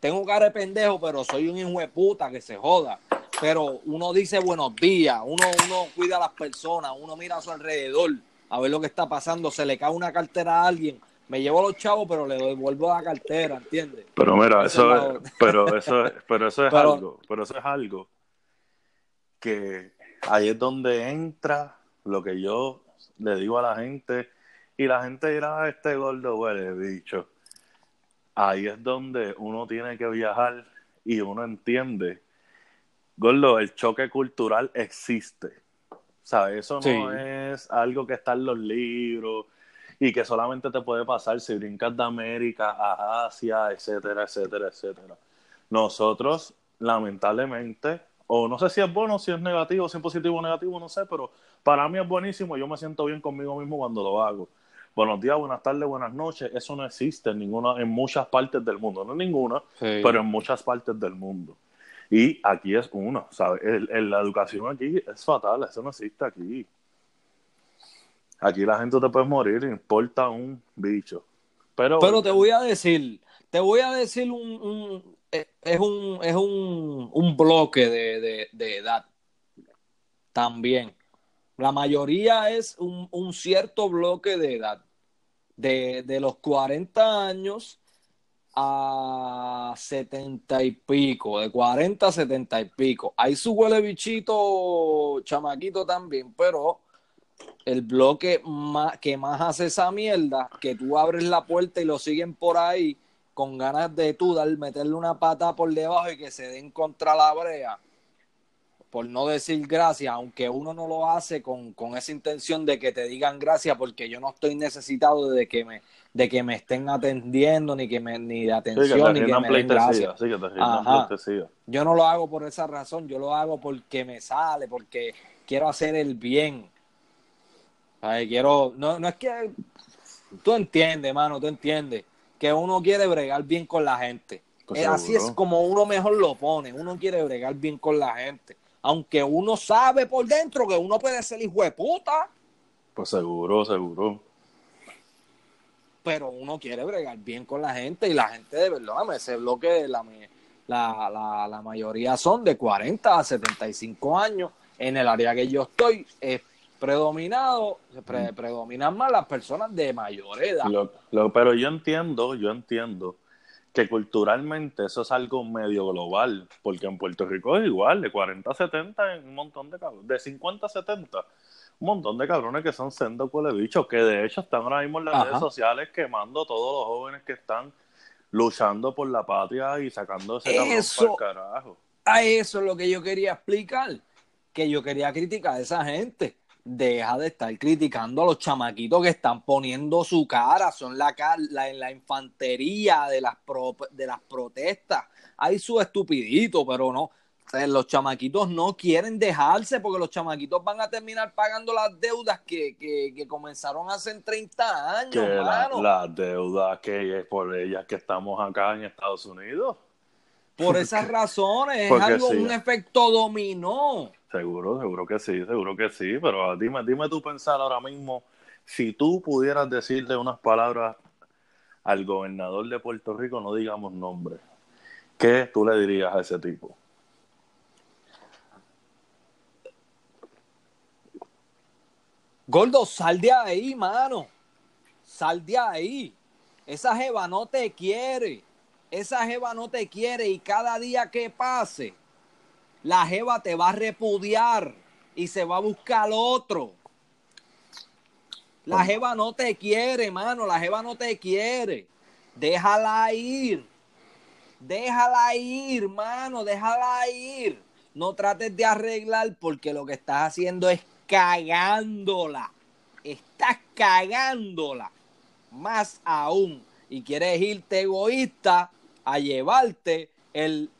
Tengo cara de pendejo, pero soy un hijueputa que se joda. Pero uno dice buenos días, uno, uno cuida a las personas, uno mira a su alrededor a ver lo que está pasando. Se le cae una cartera a alguien, me llevo los chavos, pero le devuelvo la cartera, ¿entiendes?
Pero mira, eso
es
pero eso es, pero eso es
Pero-
algo, pero eso es algo que ahí es donde entra lo que yo le digo a la gente y la gente dirá, "Ah, este gordo huele bicho. Ahí es donde uno tiene que viajar y uno entiende, gordo, el choque cultural existe. ¿Sabes? Eso no
Sí.
es algo que está en los libros y que solamente te puede pasar si brincas de América a Asia, etcétera, etcétera, etcétera. Nosotros, lamentablemente, o no sé si es bueno, si es negativo, si es positivo o negativo, no sé, pero para mí es buenísimo, yo me siento bien conmigo mismo cuando lo hago. Buenos días, buenas tardes, buenas noches, eso no existe en ninguna, en muchas partes del mundo, no en ninguna, pero en muchas partes del mundo. Y aquí es una, ¿sabes? El- el- la educación aquí es fatal, eso no existe aquí. Aquí la gente te puede morir, importa un bicho. Pero,
Pero te voy a decir, te voy a decir un, un- eh, es un es un, un bloque de, de- de edad también. La mayoría es un, cierto bloque de edad. de, los 40 años a 70 y pico, de 40 a 70 y pico. Hay su huele bichito chamaquito también, pero el bloque que más hace esa mierda, que tú abres la puerta y lo siguen por ahí con ganas de tú dar, meterle una pata por debajo y que se den contra la brea, por no decir gracias, aunque uno no lo hace con, con esa intención de que te digan gracias, porque yo no estoy necesitado de que me, de que me estén atendiendo, ni que me, ni de atención, ni que me den gracias. yo no lo hago por esa razón, yo lo hago porque me sale, porque quiero hacer el bien. Ay, quiero, no, no es que tú entiendes, mano, tú entiendes que uno quiere bregar bien con la gente. Pues eh, así es como uno mejor lo pone, uno quiere bregar bien con la gente. Aunque uno sabe por dentro que uno puede ser hijo de puta.
Pues seguro, seguro.
Pero uno quiere bregar bien con la gente y la gente de verdad, ese bloque, la, la, la, la mayoría son de 40 a 75 años. En el área que yo estoy, es predominado, predominan más las personas de mayor edad.
pero yo entiendo, yo entiendo que culturalmente eso es algo medio global, porque en Puerto Rico es igual, de 40 a 70 en un montón de cabrones, de 50 a 70, un montón de cabrones que son sendo bichos, que de hecho están ahora mismo en las redes sociales quemando a todos los jóvenes que están luchando por la patria y sacando ese
eso, carajo. A eso es lo que yo quería explicar, que yo quería criticar a esa gente deja de estar criticando a los chamaquitos que están poniendo su cara, son la, la, la infantería de las, de las protestas. Hay su estupidito, pero no. los chamaquitos no quieren dejarse porque los chamaquitos van a terminar pagando las deudas que, que, comenzaron hace 30 años.
las deudas que es por ellas que estamos acá en Estados Unidos.
Por esas razones, es algo, un efecto dominó.
Seguro, seguro que sí, seguro que sí, pero dime, dime tú pensar ahora mismo, si tú pudieras decirle unas palabras al gobernador de Puerto Rico, no digamos nombre, ¿qué tú le dirías a ese tipo?
Gordo, sal de ahí, mano. Sal de ahí. Esa jeva no te quiere. Esa jeva no te quiere y cada día que pase, la jeva te va a repudiar y se va a buscar otro. La jeva no te quiere, mano, la jeva no te quiere. Déjala ir. Déjala ir, mano, déjala ir. No trates de arreglar porque lo que estás haciendo es cagándola. Estás cagándola. Más aún. Y quieres irte egoísta a llevarte el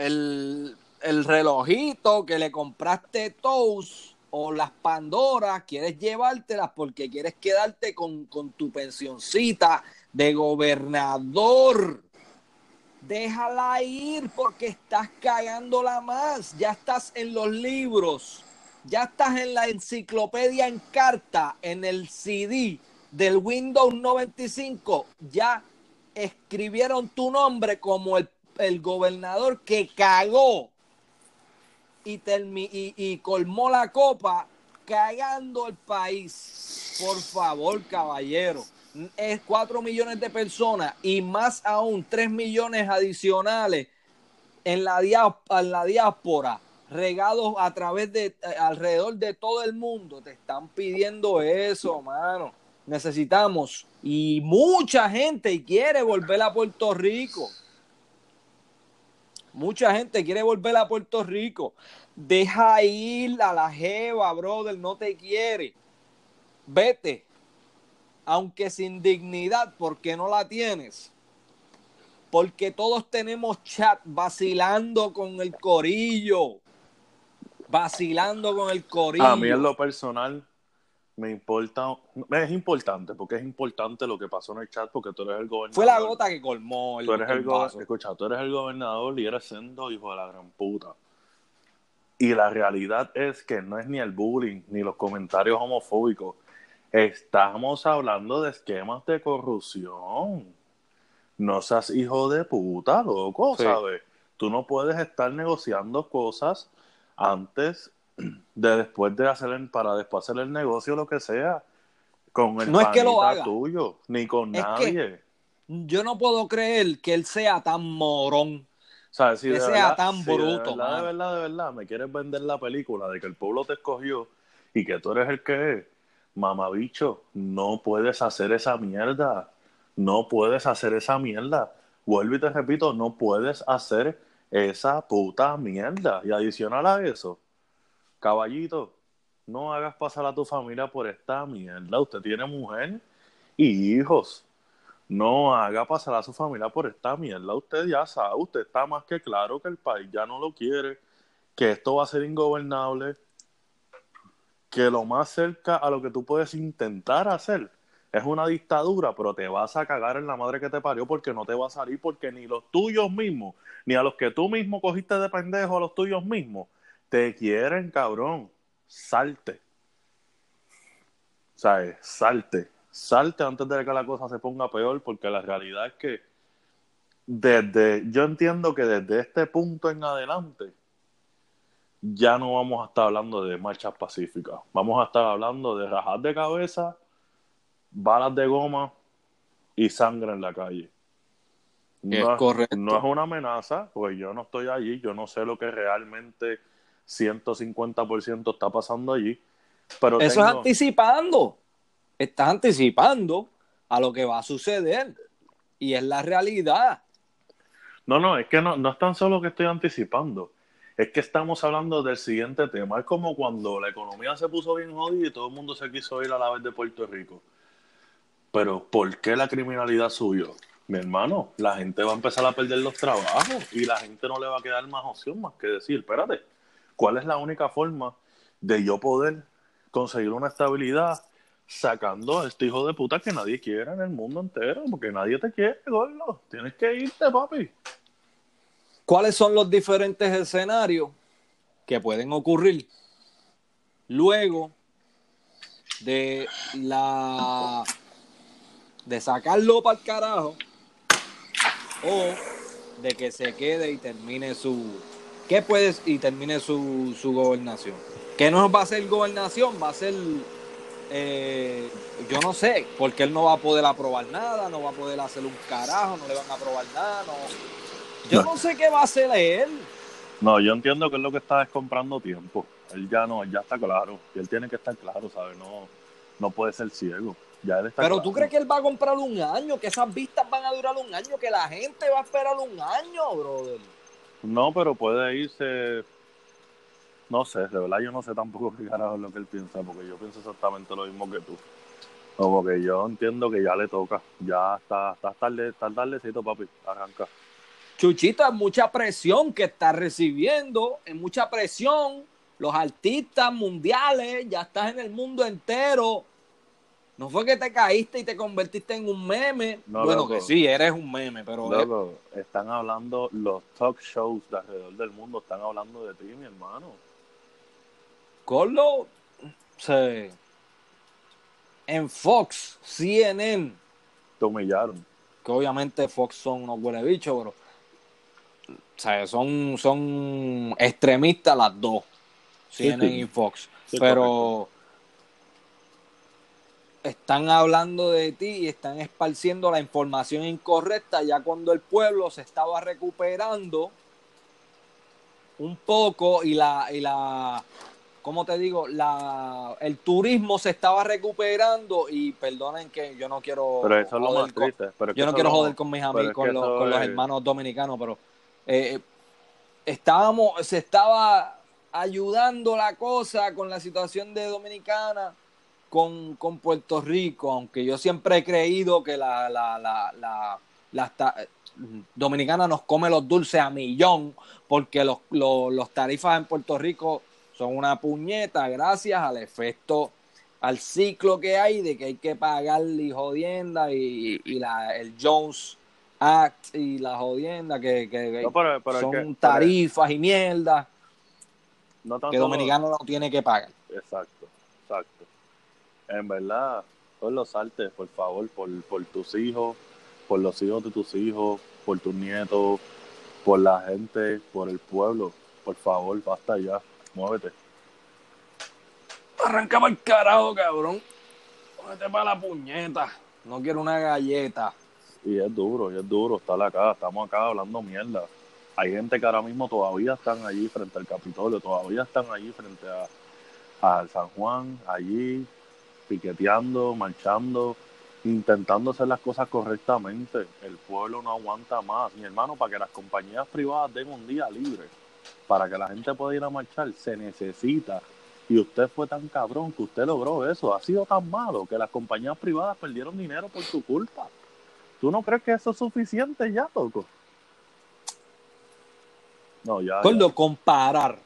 el, relojito que le compraste todos o las Pandoras, quieres llevártelas porque quieres quedarte con, con tu pensioncita de gobernador. Déjala ir porque estás cagándola más. Ya estás en los libros. Ya estás en la enciclopedia en carta, en el CD del Windows 95. Ya escribieron tu nombre como el el gobernador que cagó y, y, colmó la copa cagando el país. Por favor, caballero. Es cuatro millones de personas y más aún tres millones adicionales en la, en la diáspora, regados a través de, eh, alrededor de todo el mundo. Te están pidiendo eso, mano. Necesitamos y mucha gente quiere volver a Puerto Rico. Mucha gente quiere volver a Puerto Rico. Deja ir a la jeva, brother, no te quiere. Vete. Aunque sin dignidad, porque no la tienes. Porque todos tenemos chat vacilando con el corillo. Vacilando con el corillo.
A mí en lo personal, me importa, es importante, porque es importante lo que pasó en el chat, porque tú eres el gobernador.
Fue la gota que colmó
el, tú eres el, gobernador, escucha, tú eres el gobernador y eres siendo hijo de la gran puta. Y la realidad es que no es ni el bullying, ni los comentarios homofóbicos. Estamos hablando de esquemas de corrupción. No seas hijo de puta, loco, ¿sabes? Tú no puedes estar negociando cosas antes de después de hacer para después hacer el negocio lo que sea Con el
No es que lo haga.
tuyo, ni con
Es
nadie.
Yo no puedo creer que él sea tan morón.
O sea, si
que
de
sea
verdad-
tan
si de
bruto,
verdad, de verdad, de verdad, me quieres vender la película de que el pueblo te escogió y que tú eres el que es, mamabicho, no puedes hacer esa mierda. No puedes hacer esa mierda. Vuelvo y te repito, no puedes hacer esa puta mierda. Y adicional a eso, caballito, no hagas pasar a tu familia por esta mierda. Usted tiene mujer y hijos. No haga pasar a su familia por esta mierda. Usted ya sabe, usted está más que claro que el país ya no lo quiere, que esto va a ser ingobernable, que lo más cerca a lo que tú puedes intentar hacer es una dictadura, pero te vas a cagar en la madre que te parió porque no te va a salir, porque ni los tuyos mismos, ni a los que tú mismo cogiste de pendejo, a los tuyos mismos, te quieren, cabrón. Salte. ¿Sabes? Salte. Salte antes de que la cosa se ponga peor, porque la realidad es que desde, yo entiendo que desde este punto en adelante ya no vamos a estar hablando de marchas pacíficas. Vamos a estar hablando de rajar de cabeza, balas de goma y sangre en la calle.
Es
No,
correcto.
no es una amenaza, pues yo no estoy allí, yo no sé lo que realmente 150% está pasando allí. Pero
Eso es anticipando. Estás anticipando a lo que va a suceder. Y es la realidad.
No, no, es que no, no es tan solo que estoy anticipando. Es que estamos hablando del siguiente tema. Es como cuando la economía se puso bien jodida y todo el mundo se quiso ir a la vez de Puerto Rico. Pero ¿por qué la criminalidad subió? Mi hermano, la gente va a empezar a perder los trabajos y la gente no le va a quedar más opción más que decir, espérate, ¿cuál es la única forma de yo poder conseguir una estabilidad sacando a este hijo de puta que nadie quiere en el mundo entero? Porque nadie te quiere, gordo. Tienes que irte, papi.
¿Cuáles son los diferentes escenarios que pueden ocurrir luego de la de sacarlo para el carajo o de que se quede y termine su ¿qué puedes y termine su, su gobernación? Que no va a ser gobernación, va a ser eh, yo no sé, porque él no va a poder aprobar nada, no va a poder hacer un carajo, no le van a aprobar nada, no. Yo no sé qué va a hacer él.
No, yo entiendo que es lo que está es comprando tiempo. Él ya no, ya está claro. Y él tiene que estar claro, ¿sabes? No, no puede ser ciego. Ya él está
Pero
claro.
tú crees que él va a comprar un año, que esas vistas van a durar un año, que la gente va a esperar un año, brother.
No, pero puede irse. No sé, de verdad yo no sé tampoco qué carajo es lo que él piensa, porque yo pienso exactamente lo mismo que tú. Como que yo entiendo que ya le toca. Ya está, está tarde, está tardecito, papi. Arranca.
Chuchito, es mucha presión que está recibiendo, es mucha presión. Los artistas mundiales, ya estás en el mundo entero. No fue que te caíste y te convertiste en un meme.
No,
bueno,
loco.
que sí, eres un meme, pero es-
están hablando, los talk shows de alrededor del mundo están hablando de ti, mi hermano.
Gordo, se- en Fox, CNN,
Te humillaron.
que obviamente Fox son unos huele bichos, pero o sea, son, son extremistas las dos,
Sí,
CNN
sí.
y Fox.
Sí,
pero están hablando de ti y están esparciendo la información incorrecta ya cuando el pueblo se estaba recuperando un poco y la, y la ¿cómo te digo? La, el turismo se estaba recuperando y perdonen que yo no quiero
Pero eso es lo más
con-.
Pero
yo no quiero
lo-
joder con mis amigos, con, los, hermanos dominicanos, pero eh, estábamos, se estaba ayudando la cosa con la situación de Dominicana con, con Puerto Rico, aunque yo siempre he creído que la, la, la, la, la Dominicana nos come los dulces a millón, porque los, los, los tarifas en Puerto Rico son una puñeta gracias al efecto, al ciclo que hay de que hay que pagar y jodienda y, y la, el Jones Act y la jodienda que, que-
No, pero- pero es
son
que-
tarifas y mierda
no
que Dominicano no tiene que pagar.
Exacto. En verdad, todos los saltes, por favor, por, por tus hijos, por los hijos de tus hijos, por tus nietos, por la gente, por el pueblo. Por favor, basta ya, muévete.
Arrancaba el carajo, cabrón. Ponete para la puñeta. No quiero una galleta.
Y es duro, y es duro estar acá. Estamos acá hablando mierda. Hay gente que ahora mismo todavía están allí frente al Capitolio, todavía están allí frente a, a San Juan, allí piqueteando, marchando, intentando hacer las cosas correctamente. El pueblo no aguanta más. Mi hermano, para que las compañías privadas den un día libre, para que la gente pueda ir a marchar, se necesita. Y usted fue tan cabrón que usted logró eso. Ha sido tan malo que las compañías privadas perdieron dinero por su culpa. ¿Tú no crees que eso es suficiente ya, Toco? No, ya.
Gordo,
ya.
comparar.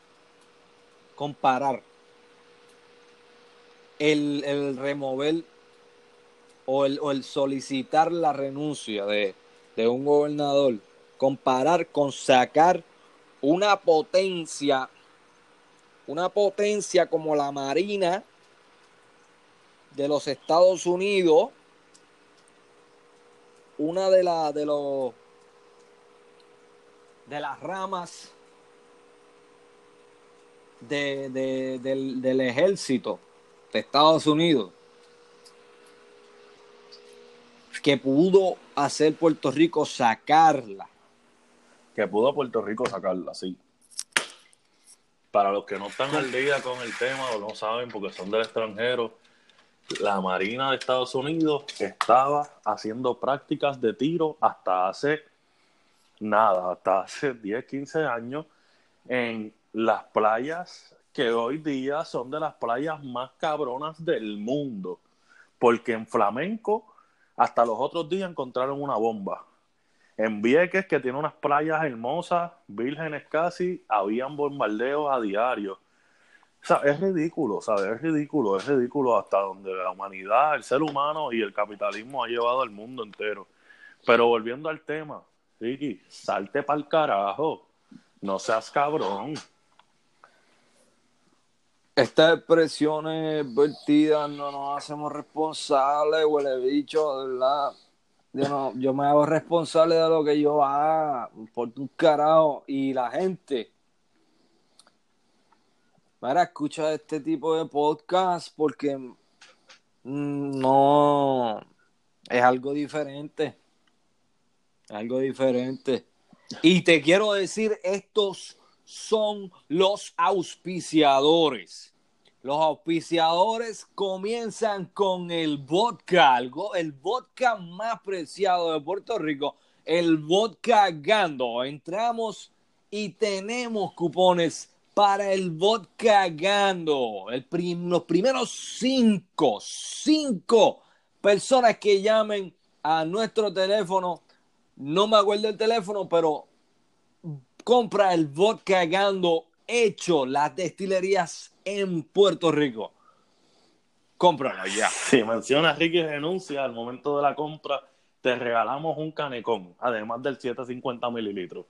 Comparar. El, el remover o el, o el solicitar la renuncia de, de un gobernador. Comparar con sacar una potencia. Una potencia como la Marina de los Estados Unidos. Una de, la, de los de las ramas de, de- del, del ejército Estados Unidos que pudo hacer Puerto Rico sacarla.
Que pudo Puerto Rico sacarla, sí. Para los que no están al día con el tema o no saben porque son del extranjero, la Marina de Estados Unidos estaba haciendo prácticas de tiro hasta hace nada, hasta hace 10, 15 años en las playas que hoy día son de las playas más cabronas del mundo. Porque en Flamenco, hasta los otros días encontraron una bomba. En Vieques, que tiene unas playas hermosas, vírgenes casi, habían bombardeos a diario. O sea, es ridículo, ¿sabes? Es ridículo, es ridículo hasta donde la humanidad, el ser humano y el capitalismo ha llevado al mundo entero. Pero volviendo al tema, Ricky, salte para el carajo. No seas cabrón.
Estas expresiones vertidas no nos hacemos responsables, huele bicho, de verdad. Yo, yo me hago responsable de lo que yo haga, por un carajo. Y la gente, para escucha este tipo de podcast porque mm, no es algo diferente. Algo diferente. Y te quiero decir, estos son los auspiciadores. Los auspiciadores comienzan con el vodka, el, vodka más preciado de Puerto Rico, el vodka Gando. Entramos y tenemos cupones para el vodka Gando. El los primeros cinco, cinco personas que llamen a nuestro teléfono, no me acuerdo el teléfono, pero compra el vodka Gando hecho las destilerías en Puerto Rico. Cómpralo ya.
Si mencionas Ricky Renuncia al momento de la compra, te regalamos un canecón, además del 750 mililitros.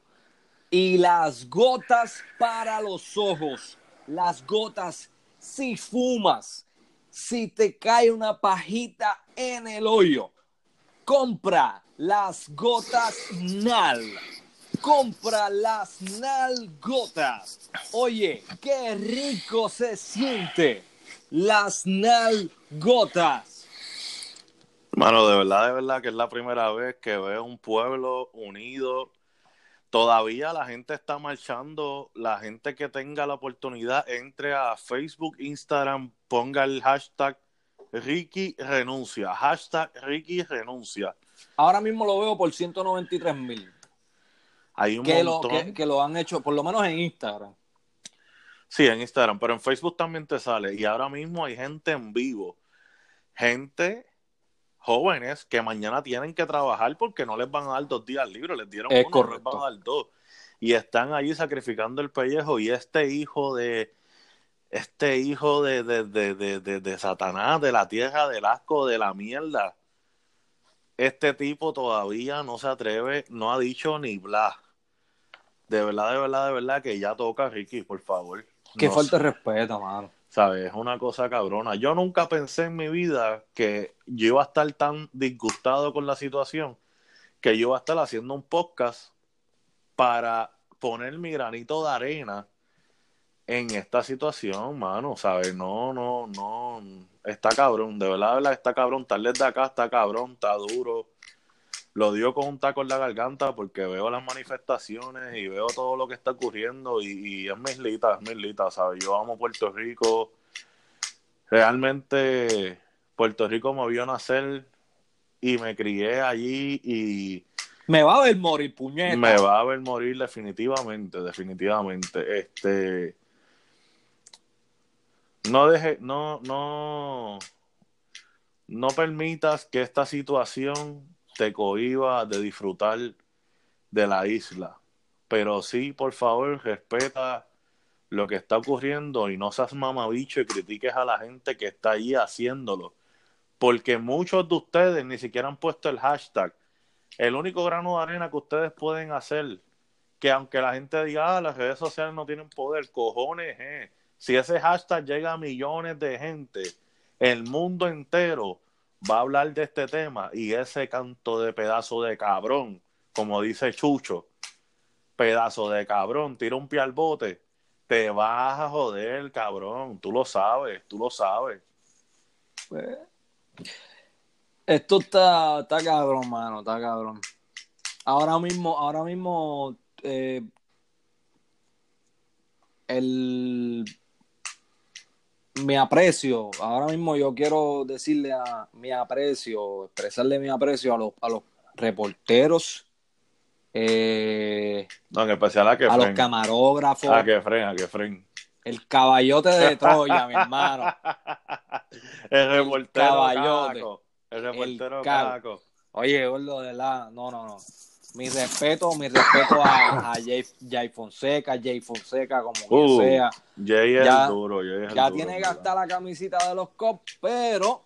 Y las gotas para los ojos. Las gotas si fumas. Si te cae una pajita en el hoyo. Compra las gotas NAL. Compra las NAL gotas. Oye, qué rico se siente. Las NAL gotas.
Mano, de verdad, de verdad que es la primera vez que veo un pueblo unido. Todavía la gente está marchando. La gente que tenga la oportunidad entre a Facebook, Instagram, ponga el hashtag Ricky renuncia. Hashtag Ricky renuncia.
Ahora mismo lo veo por 193 mil.
Hay un
que lo,
montón.
que, que lo han hecho, por lo menos en Instagram.
Sí, en Instagram, pero en Facebook también te sale. Y ahora mismo hay gente en vivo. Gente jóvenes que mañana tienen que trabajar porque no les van a dar dos días libres, les dieron
Es
uno, no les
correcto.
van a dar dos. Y están allí sacrificando el pellejo. Y este hijo de este hijo de, de, de, de, de, de Satanás, de la tierra, del asco, de la mierda. Este tipo todavía no se atreve, no ha dicho ni bla. De verdad, de verdad, de verdad que ya toca, Ricky, por favor.
Que
No
falta de respeto, mano.
¿Sabes? Es una cosa cabrona. Yo nunca pensé en mi vida que yo iba a estar tan disgustado con la situación que yo iba a estar haciendo un podcast para poner mi granito de arena en esta situación, mano. ¿Sabes? No, no, no. está cabrón, de verdad, de verdad está cabrón. Tal vez de acá está cabrón, está duro. Lo dio con un taco en la garganta porque veo las manifestaciones y veo todo lo que está ocurriendo y, y es mislita, es mislita, ¿sabes? Yo amo Puerto Rico. Realmente Puerto Rico me vio nacer y me crié allí y
me va a ver morir, puñeta.
Me va a ver morir definitivamente, definitivamente. Este no deje, no, no, no permitas que esta situación te cohiba de disfrutar de la isla. Pero sí, por favor, respeta lo que está ocurriendo y no seas mamabicho y critiques a la gente que está ahí haciéndolo. Porque muchos de ustedes ni siquiera han puesto el hashtag el único grano de arena que ustedes pueden hacer, que aunque la gente diga, ah, las redes sociales no tienen poder, cojones, eh. Si ese hashtag llega a millones de gente, el mundo entero va a hablar de este tema y ese canto de pedazo de cabrón, como dice Chucho, pedazo de cabrón, tira un pie al bote, te vas a joder, cabrón, tú lo sabes, tú lo sabes.
Pues, esto está, está cabrón, mano, está cabrón. Ahora mismo, ahora mismo, eh, el mi aprecio, ahora mismo yo quiero decirle a mi aprecio, expresarle mi aprecio a los, a los reporteros, eh,
no, en especial a, que
a los camarógrafos,
a que fren, a que fren.
El caballote de Troya, mi hermano.
El reportero caballote. El reportero caco.
Oye, gordo, de la. No, no, no. Mi respeto, mi respeto a, a Jay, Jay, Fonseca, Jay Fonseca, como uh, sea.
Jay es ya, duro, Jay
es Ya tiene que gastar la camisita de los cops, pero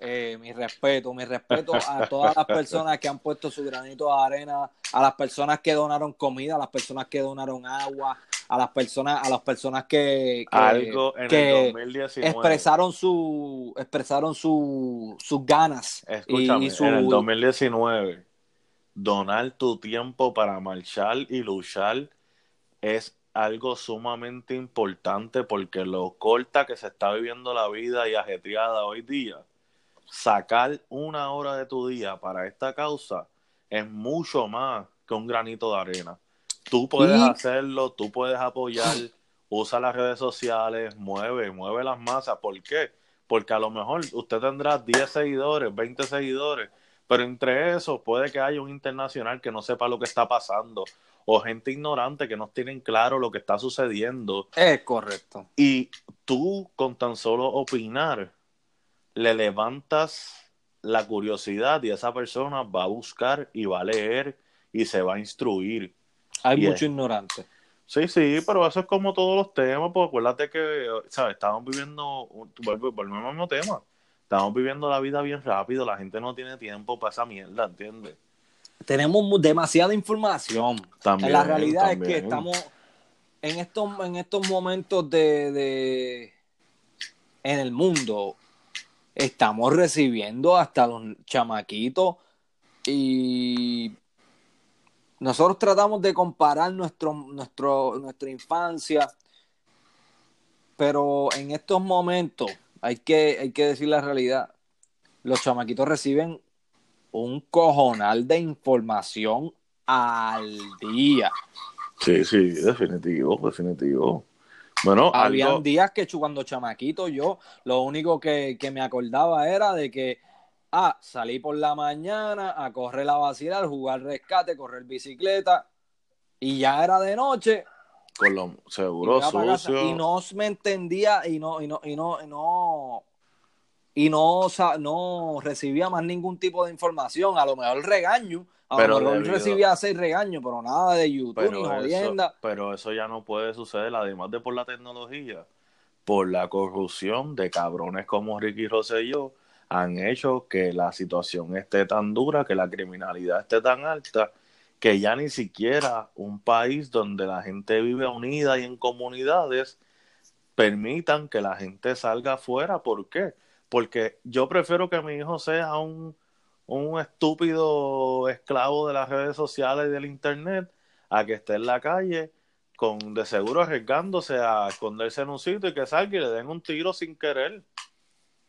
eh, mi respeto, mi respeto a todas las personas que han puesto su granito de arena, a las personas que donaron comida, a las personas que donaron agua, a las personas, a las personas que,
Algo en el 2019.
expresaron su, expresaron su, sus ganas.
Escúchame, y, en el 2019, donar tu tiempo para marchar y luchar es algo sumamente importante porque lo corta que se está viviendo la vida y ajetreada hoy día sacar una hora de tu día para esta causa es mucho más que un granito de arena. Tú puedes hacerlo, tú puedes apoyar, usa las redes sociales, mueve, mueve las masas. ¿Por qué? Porque a lo mejor usted tendrá 10 seguidores, 20 seguidores, pero entre esos puede que haya un internacional que no sepa lo que está pasando o gente ignorante que no tienen claro lo que está sucediendo.
Es correcto.
Y tú con tan solo opinar le levantas la curiosidad y esa persona va a buscar y va a leer y se va a instruir.
Hay mucho ignorante.
Sí, sí, pero eso es como todos los temas, pues acuérdate que, ¿sabes? Estamos viviendo, volvemos al mismo tema, estamos viviendo la vida bien rápido, la gente no tiene tiempo para esa mierda, ¿entiendes?
Tenemos demasiada información. También, la realidad es que estamos en estos, en estos momentos de, de en el mundo, estamos recibiendo hasta los chamaquitos y nosotros tratamos de comparar nuestro, nuestro, nuestra infancia, pero en estos momentos hay que, hay que decir la realidad. Los chamaquitos reciben un cojonal de información al día.
Sí, sí, definitivo, definitivo. Bueno,
habían días que cuando chamaquito yo lo único que, me acordaba era de que ah, salí por la mañana a correr la vacilar, jugar rescate, correr bicicleta y ya era de noche.
Con lo seguro sucio.
Y no me entendía y no, y no, y no, y no, y no, no recibía más ningún tipo de información, a lo mejor regaño, pero lo recibía seis regaños, pero nada de YouTube ni jodienda.
pero eso ya no puede suceder, además de por la tecnología, por la corrupción de cabrones como Ricky Rosselló, han hecho que la situación esté tan dura, que la criminalidad esté tan alta, que ya ni siquiera un país donde la gente vive unida y en comunidades permitan que la gente salga afuera. ¿Por qué? Porque yo prefiero que mi hijo sea un un estúpido esclavo de las redes sociales y del internet a que esté en la calle con de seguro arriesgándose a esconderse en un sitio y que salga y le den un tiro sin querer.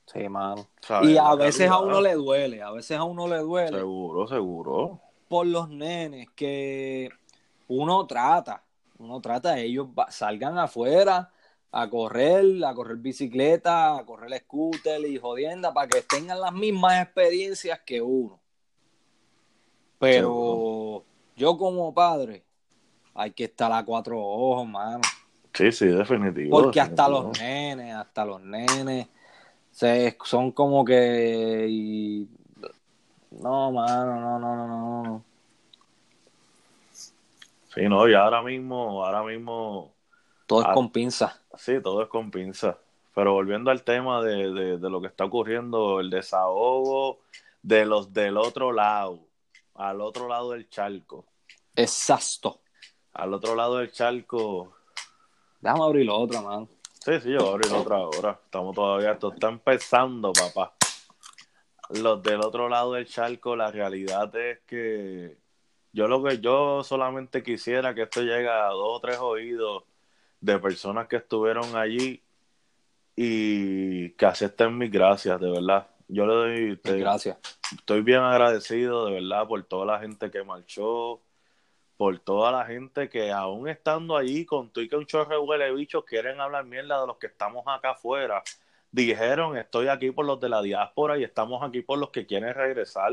Sí, mano.
¿sabes?
Y a veces a uno le duele, a veces a uno le duele
Seguro, seguro.
Por los nenes que uno trata, uno trata, ellos salgan afuera a correr, a correr bicicleta, a correr scooter y jodienda para que tengan las mismas experiencias que uno. Pero yo como padre hay que estar a cuatro ojos, mano.
Sí, sí, definitivo.
Porque hasta los nenes, hasta los nenes, se, son como que... y- No, mano, no, no, no, no, no.
Sí, no, y ahora mismo, ahora mismo,
Todo es
Ah.
con pinza.
sí, todo es con pinza. Pero volviendo al tema de, de, de lo que está ocurriendo, el desahogo de los del otro lado, al otro lado del charco,
Exacto.
al otro lado del charco,
Déjame abrir la otra, man.
Sí, sí, yo voy a abrir otra hora. Estamos todavía, esto está empezando, papá. Los del otro lado del charco, la realidad es que yo lo que yo solamente quisiera que esto llegue a dos o tres oídos de personas que estuvieron allí y que acepten mis gracias, de verdad. Yo le doy, te-
Gracias.
estoy bien agradecido de verdad por toda la gente que marchó, por toda la gente que aún estando allí con tú y que un chorro de huele bichos quieren hablar mierda de los que estamos acá afuera. Dijeron, estoy aquí por los de la diáspora y estamos aquí por los que quieren regresar.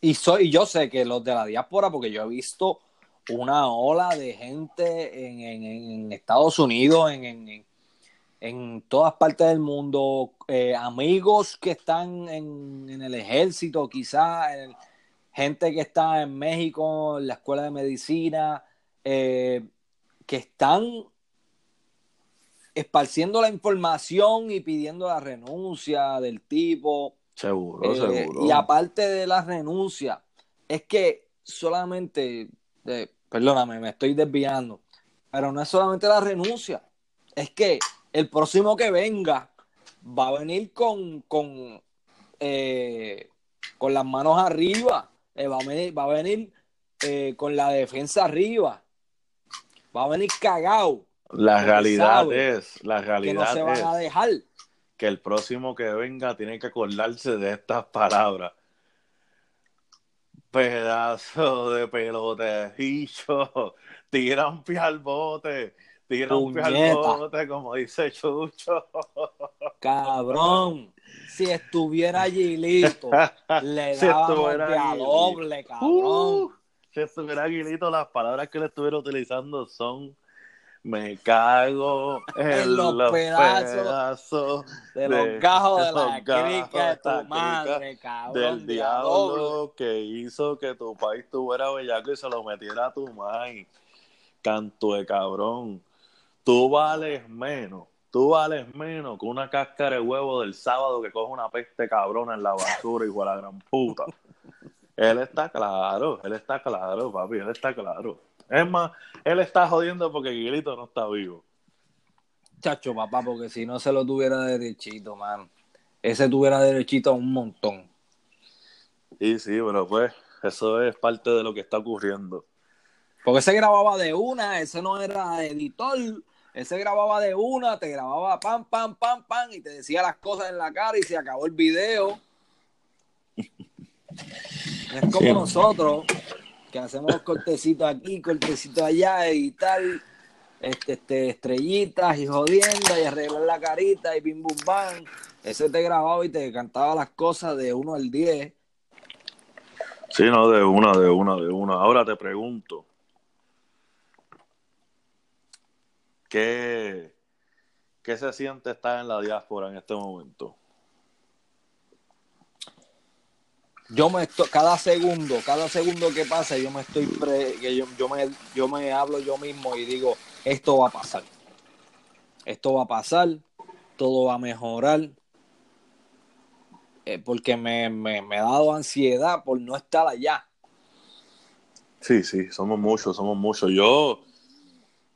Y, soy, yo sé que los de la diáspora, porque yo he visto una ola de gente en, en- Estados Unidos, en, en- en todas partes del mundo, eh, amigos que están en, el ejército, quizás, el- gente que está en México, en la escuela de medicina, eh, que están esparciendo la información y pidiendo la renuncia del tipo.
Seguro,
Eh,
seguro.
y aparte de la renuncia, es que solamente, eh, perdóname, me estoy desviando, pero no es solamente la renuncia, es que el próximo que venga va a venir con, con, eh, con las manos arriba, va a venir, va a venir con la defensa arriba, va a venir cagado,
la realidad es, la
que no
realidad
se van a dejar.
que el próximo que venga tiene que acordarse de estas palabras. Pedazo de pelotejillo, tira un pie al bote, tira un pie al bote, como dice Chucho.
Cabrón, si estuviera Gilito, le
Si
dábamos
estuviera
de a
Gilito.
doble, cabrón.
Uh, si estuviera Aguilito, las palabras que le estuviera utilizando son me cago en,
En los
los,
pedazos
pedazos,
de los gajos de
los
la crica de
de
tu madre, cabrón.
del
de a doble.
diablo que hizo que tu país tuviera bellaco y se lo metiera a tu maíz. Canto de cabrón. Tú vales menos. Tú vales menos que una cáscara de huevo del sábado que coge una peste cabrona en la basura, hijo de la gran puta. Él está claro, él está claro, papi, él está claro. Es más, él está jodiendo porque Guilito no está vivo.
Chacho, papá, porque si no se lo tuviera derechito, man. Ese tuviera derechito un montón.
Y sí, pero pues, eso es parte de lo que está ocurriendo.
Porque ese grababa de una, ese no era editor. Ese grababa de una, te grababa pam, pam, pam, pam, y te decía las cosas en la cara y se acabó el video. Es como
Sí.
nosotros, que hacemos cortecitos aquí, cortecitos allá y tal, este, este, estrellitas y jodienda y arreglar la carita y bim bum bam. Ese te grababa y te cantaba las cosas de 1 al 10.
Sí, no, de una, de una, de una. Ahora te pregunto, ¿qué, qué se siente estar en la diáspora en este momento?
Yo me estoy, cada segundo, cada segundo que pasa, yo me estoy pre- que yo, yo me yo me hablo yo mismo y digo, esto va a pasar. Esto va a pasar, todo va a mejorar. Eh, porque me, me, me ha dado ansiedad por no estar allá.
Sí, sí, somos muchos, somos muchos. Yo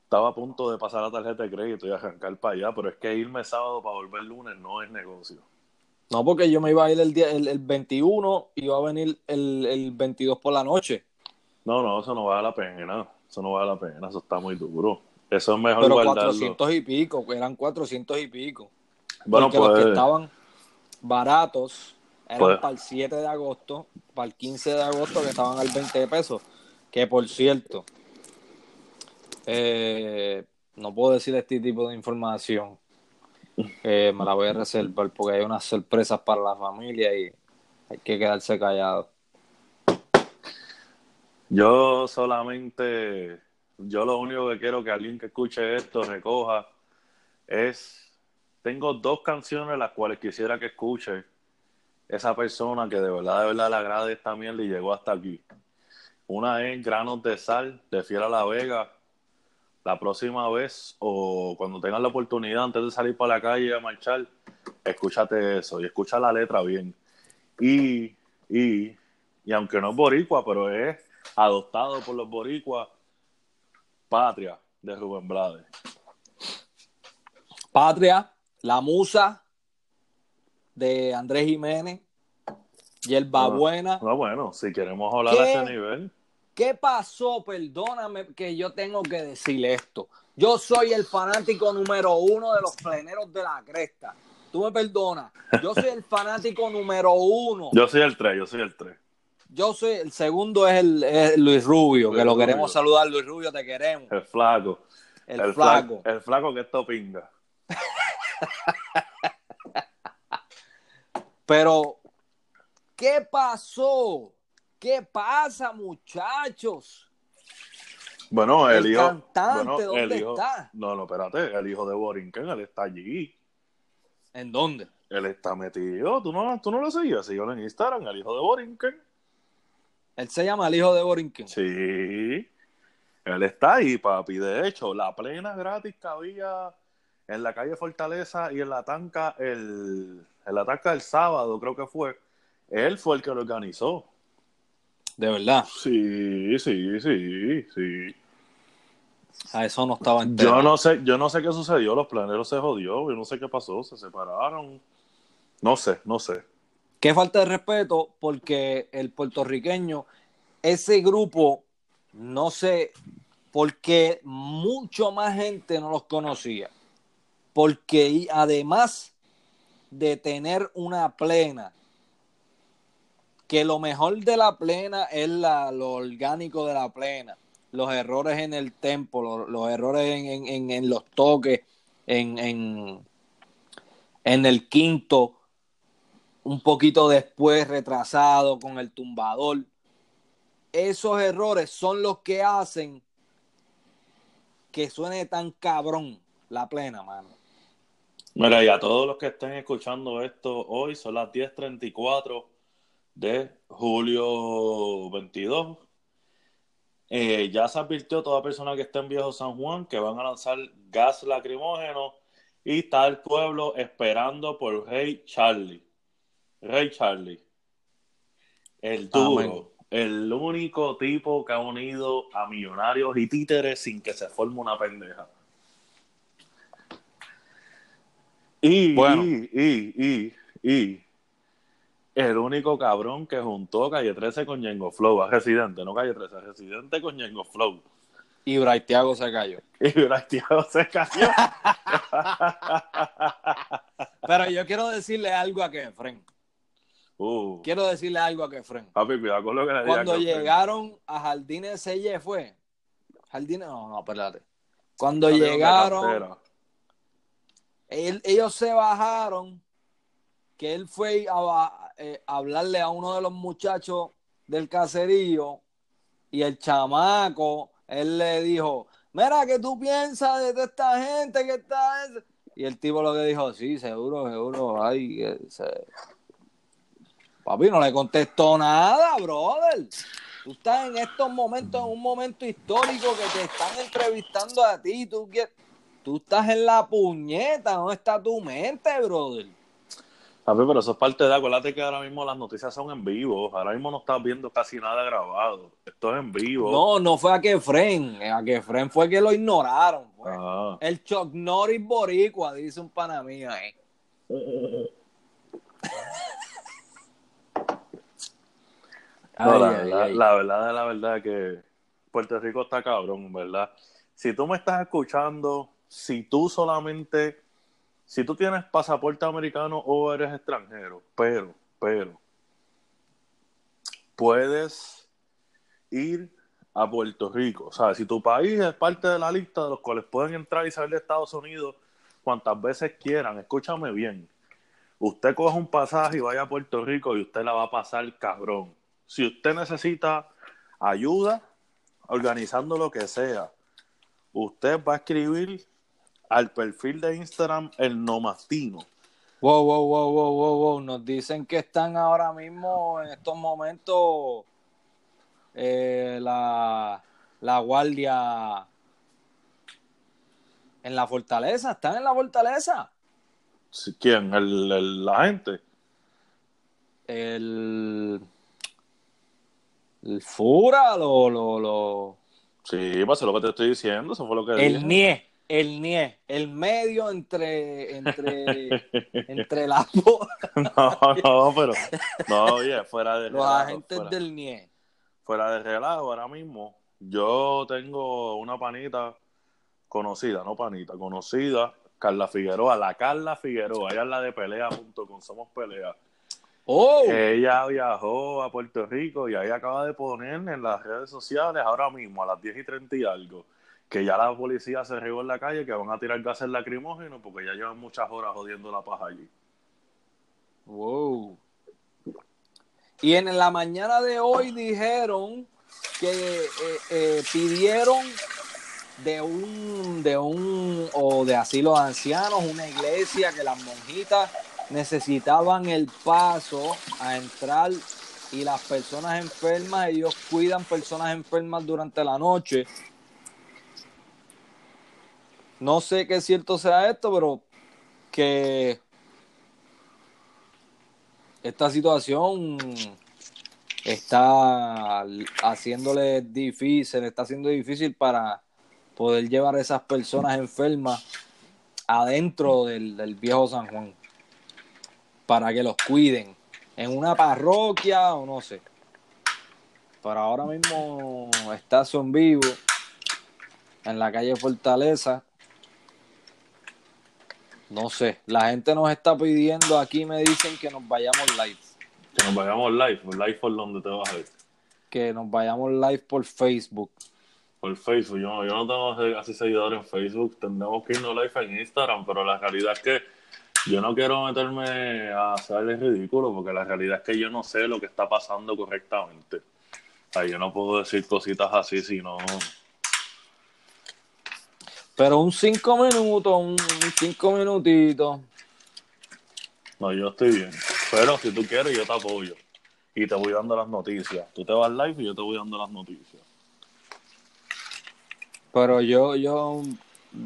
estaba a punto de pasar la tarjeta de crédito y arrancar para allá, pero es que irme sábado para volver lunes no es negocio.
No, porque yo me iba a ir el, día, el, el 21 y iba a venir el, el 22 por la noche.
No, no, eso no vale la pena, eso no vale la pena, eso está muy duro. Eso es mejor
Pero
guardarlo.
400 y pico, eran 400 y pico.
Bueno,
porque los que
pues,
estaban baratos eran
Pues-
para el 7 de agosto, para el 15 de agosto que estaban al 20 pesos. Que por cierto, eh, no puedo decir este tipo de información. Eh, me la voy a reservar porque hay unas sorpresas para la familia y hay que quedarse callado.
Yo solamente, yo lo único que quiero que alguien que escuche esto recoja es, tengo dos canciones las cuales quisiera que escuche esa persona que de verdad, de verdad le agrade esta mierda y llegó hasta aquí. Una es Granos de Sal de Fiera La Vega. La próxima vez o cuando tengas la oportunidad antes de salir para la calle a marchar, escúchate eso y escucha la letra bien. Y, y, y aunque no es boricua, pero es adoptado por los boricuas, Patria de Rubén Blades.
Patria, La Musa de Andrés Jiménez, Yerba. Buena.
No, bueno, si queremos hablar
¿Qué?
a ese nivel,
¿Qué pasó? Perdóname que yo tengo que decir esto. Yo soy el fanático número uno de los pleneros de la cresta. Tú me perdonas. Yo soy el fanático número uno.
yo soy el 3, yo soy el 3.
Yo soy el segundo es, el, es Luis Rubio, que lo
Rubio.
queremos saludar. Luis Rubio, te queremos.
El flaco.
El,
fla-
flaco.
El flaco que esto pinga.
Pero, ¿qué pasó? ¿Qué pasa, muchachos?
Bueno, el,
El
hijo.
cantante,
bueno,
¿dónde
el hijo-
está?
No, no, espérate. El hijo de Borinquen, él está allí.
¿En dónde?
Él está metido. ¿Tú no, tú no lo seguías? Síguelo en Instagram, el hijo de Borinquen.
Él se llama el hijo de Borinquen.
Sí. Él está ahí, papi. De hecho, la plena gratis que había en la calle Fortaleza y en la tanca el, en la tanca el sábado, creo que fue. Él fue el que lo organizó.
De verdad.
Sí, sí, sí, sí.
A eso no estaba.
Yo no sé, yo no sé qué sucedió, los planeros se jodió, yo no sé qué pasó, se separaron. No sé, no sé.
Qué falta de respeto, porque el puertorriqueño, ese grupo, no sé, porque mucho más gente no los conocía. Porque además de tener una plena, que lo mejor de la plena es la, lo orgánico de la plena, los errores en el tempo, los, errores en, en- en- en los toques, en, en, en el quinto, un poquito después retrasado con el tumbador. Esos errores son los que hacen que suene tan cabrón la plena, mano.
Mira, y a todos los que estén escuchando esto hoy, son las 10.34 de julio 22. Eh, ya se advirtió toda persona que esté en Viejo San Juan que van a lanzar gas lacrimógeno y está el pueblo esperando por Rey Charlie. Rey Charlie. El duro.
Amén.
El único tipo que ha unido a millonarios y títeres sin que se forme una pendeja. Y,
Bueno.
y, y, y, y, el único cabrón que juntó Calle 13 con Yengo Flow, a Residente, no Calle 13, a Residente con Yengo Flow.
Y Braithiago se cayó.
Y Brastiago se cayó.
Pero yo quiero decirle algo a Kefren.
Uh,
Quiero decirle algo a Kefren.
papi, cuidado con lo que le diga.
Cuando llegaron a Jardines Selle fue. Jardines, no, no, espérate. Cuando llegaron, él- ellos se bajaron, que él fue a, eh, hablarle a uno de los muchachos del caserío y el chamaco, él le dijo, mira, ¿qué tú piensas de esta gente que está? es-?" Y el tipo lo que dijo, sí, seguro, seguro, ay, que se- papi, no le contestó nada, brother. Tú estás en estos momentos, en un momento histórico que te están entrevistando a ti, tú. Tú estás en la puñeta, ¿dónde está tu mente, brother?
Pero eso es parte de. Acuérdate que ahora mismo las noticias son en vivo. Ahora mismo no estás viendo casi nada grabado. Esto es en vivo.
No, no fue a Kefren, a Kefren fue que lo ignoraron. pues.
Ah.
El Chuck Norris boricua, dice un pana mío ahí.
No, la,
Ay, ay,
verdad,
ay.
la verdad, la verdad que Puerto Rico está cabrón, ¿verdad? Si tú me estás escuchando, si tú solamente si tú tienes pasaporte americano o eres extranjero, pero, pero, puedes ir a Puerto Rico. O sea, si tu país es parte de la lista de los cuales pueden entrar y salir de Estados Unidos cuantas veces quieran, escúchame bien. Usted coge un pasaje y vaya a Puerto Rico y usted la va a pasar cabrón. Si usted necesita ayuda organizando lo que sea, usted va a escribir al perfil de Instagram el Nomastino.
Wow, wow, wow, wow, wow, wow. Nos dicen que están ahora mismo en estos momentos eh, la, la guardia en la fortaleza. ¿Están en la fortaleza?
¿Quién? ¿El, el, la gente?
El, el Fura, lo, lo, lo...
Sí, pues es lo que te estoy diciendo, eso fue lo que
El
dije.
NIE, el NIE, el medio entre, entre, entre las
No, no, pero, no, oye, fuera de
los
relajo,
agentes
fuera,
del NIE.
fuera de relajo, ahora mismo, yo tengo una panita conocida, no panita, conocida, Carla Figueroa, la Carla Figueroa, ella es la de pelea.com, somos pelea.
Oh,
Ella viajó a Puerto Rico y ahí acaba de poner en las redes sociales ahora mismo a las 10 y 30 y algo que ya la policía se regó en la calle que van a tirar gases lacrimógenos porque ya llevan muchas horas jodiendo la paja allí.
wow. Y en la mañana de hoy dijeron que eh, eh, pidieron de un de un o de asilo de ancianos una iglesia que las monjitas necesitaban el paso a entrar y las personas enfermas ellos cuidan personas enfermas durante la noche no sé qué cierto sea esto pero que esta situación está haciéndole difícil, está haciendo difícil para poder llevar a esas personas enfermas adentro del, viejo San Juan para que los cuiden en una parroquia o no sé. Pero ahora mismo está son vivo en la calle Fortaleza. No sé, la gente nos está pidiendo aquí, me dicen que nos vayamos live.
Que nos vayamos live, live por donde te vas a ir.
Que nos vayamos live por Facebook.
Por Facebook, yo, yo no tengo casi seguidores en Facebook, tendremos que irnos live en Instagram, pero la realidad es que yo no quiero meterme a hacer el ridículo, porque la realidad es que yo no sé lo que está pasando correctamente. O sea, yo no puedo decir cositas así si no...
Pero un cinco minutos, un cinco minutitos.
No, yo estoy bien. Pero si tú quieres, yo te apoyo. Y te voy dando las noticias. Tú te vas live y yo te voy dando las noticias.
Pero yo, yo,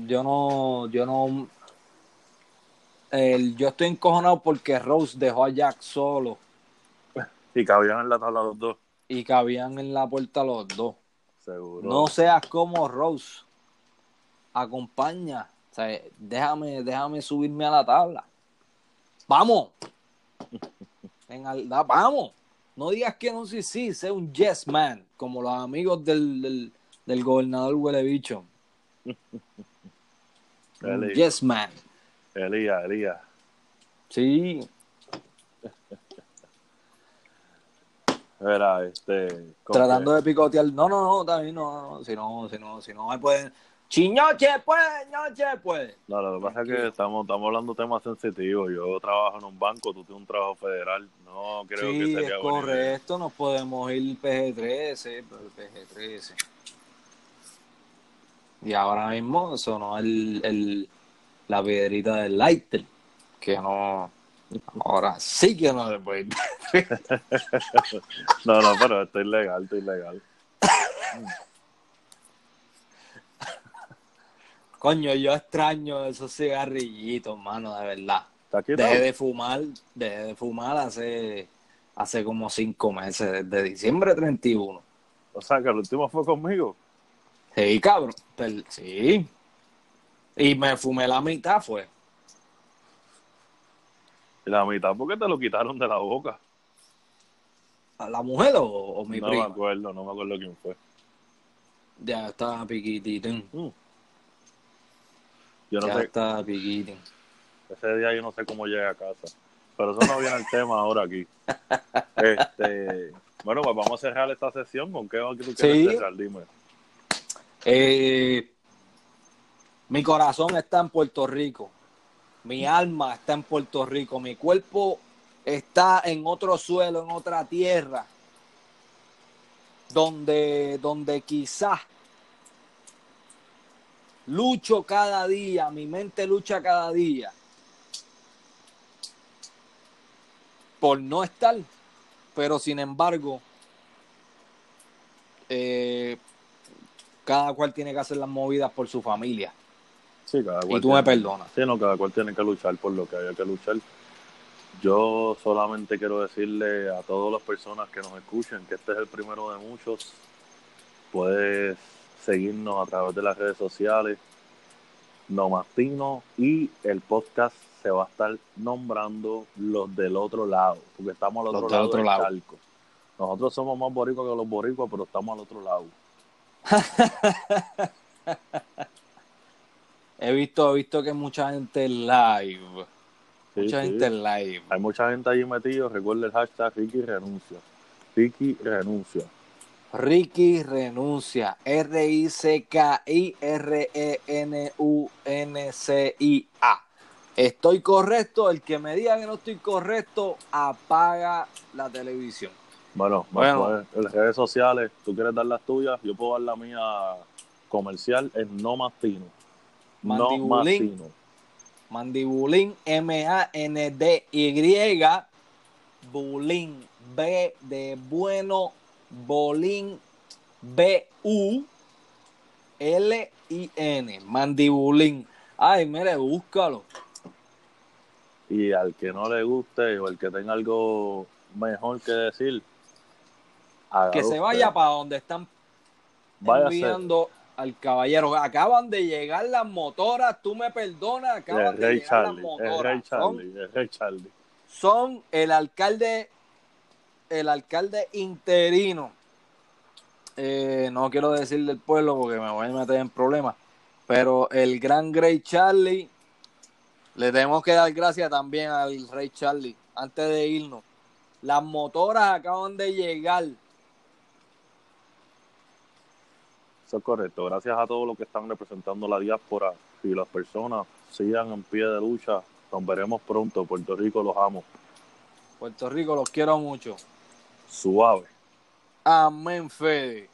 yo no, yo no, el, yo estoy encojonado porque Rose dejó a Jack solo
Y cabían en la tabla los dos,
y cabían en la puerta los dos.
seguro.
No seas como Rose. Acompaña. O sea, déjame, déjame subirme a la tabla. Vamos. Da- vamos. No digas que no, sí, sí, sé un yes man, como los amigos del, del, del gobernador huele bicho.
Eli-
yes man.
Elías, Elías.
Sí.
Era este. ¿con
Tratando de picotear. No, no, no, también no, no, si no, si no, si no me pueden. Chiñoche, pues, ñoche, pues.
No, lo que pasa es que estamos, estamos hablando de temas sensitivos. Yo trabajo en un banco, tú tienes un trabajo federal. No creo que
Sí,
sería
es correcto, nos podemos ir PG-13, pero el PG-13. Y ahora mismo sonó el, el, la piedrita del lighter, que no, ahora sí que no se puede ir.
No, no, pero esto es ilegal, esto es ilegal.
Coño, yo extraño esos cigarrillitos, mano, de verdad. Dejé de fumar, dejé de fumar hace, hace como cinco meses, desde diciembre 31.
O sea, que el último fue conmigo.
Sí, cabrón. Sí. Y me fumé la mitad, fue.
Y la mitad porque te lo quitaron de la boca.
¿A la mujer o, o mi
no
prima?
me acuerdo, no me acuerdo quién fue.
Ya estaba piquitín.
Yo no
ya
sé,
piquitín.
Ese día yo no sé cómo llegué a casa. Pero eso no viene el tema ahora aquí. Este, bueno, pues vamos a cerrar esta sesión. ¿Con qué que tú quieres
Sí.
cerrar? Dime.
Eh, mi corazón está en Puerto Rico. Mi alma está en Puerto Rico. Mi cuerpo está en otro suelo, en otra tierra. Donde, donde quizás lucho cada día, mi mente lucha cada día por no estar, pero sin embargo, eh, cada cual tiene que hacer las movidas por su familia.
Sí, cada cual
Y tú me perdonas.
Sí, no, cada cual tiene que luchar por lo que haya que luchar. Yo solamente quiero decirle a todas las personas que nos escuchen que este es el primero de muchos. Puedes seguirnos a través de las redes sociales, Nomastino, y el podcast se va a estar nombrando los del otro lado, porque estamos al
Los
otro
del
lado
otro
del
lado.
charco. Nosotros somos más boricuas que los boricuas, pero estamos al otro lado.
He visto, he visto que mucha gente live.
Sí,
mucha
sí.
gente live.
Hay mucha gente allí metido. Recuerda el hashtag Ricky renuncia. Ricky renuncia.
Ricky renuncia. R-I-C-K-I-R-E-N-U-N-C-I-A. Estoy correcto. El que me diga que no estoy correcto, apaga la televisión.
Bueno,
Bueno.
bueno. en las redes sociales, tú quieres dar las tuyas, yo puedo dar la mía comercial, es No Mastino. No. Mastino.
Mandibulín, M-A-N-D-Y, Bulín, B de bueno, Bolín, B-U-L-I-N, Mandibulín. Ay, mire, búscalo.
Y al que no le guste o el que tenga algo mejor que decir,
Que se
usted.
vaya para donde están
Váyase.
enviando al caballero. Acaban de llegar las motoras, tú me perdonas, acaban
El
de
Rey
llegar
Charlie,
las
el Rey
motoras. Son-
Charlie, el Rey Charlie.
son el alcalde, el alcalde interino. Eh, no quiero decir del pueblo porque me voy a meter en problemas, pero el gran Rey Charlie, le tenemos que dar gracias también al Rey Charlie antes de irnos. Las motoras acaban de llegar.
Eso es correcto. Gracias a todos los que están representando la diáspora y las personas sigan en pie de lucha. Nos veremos pronto. Puerto Rico los amo.
Puerto Rico, los quiero mucho.
Suave.
Amén, Fede.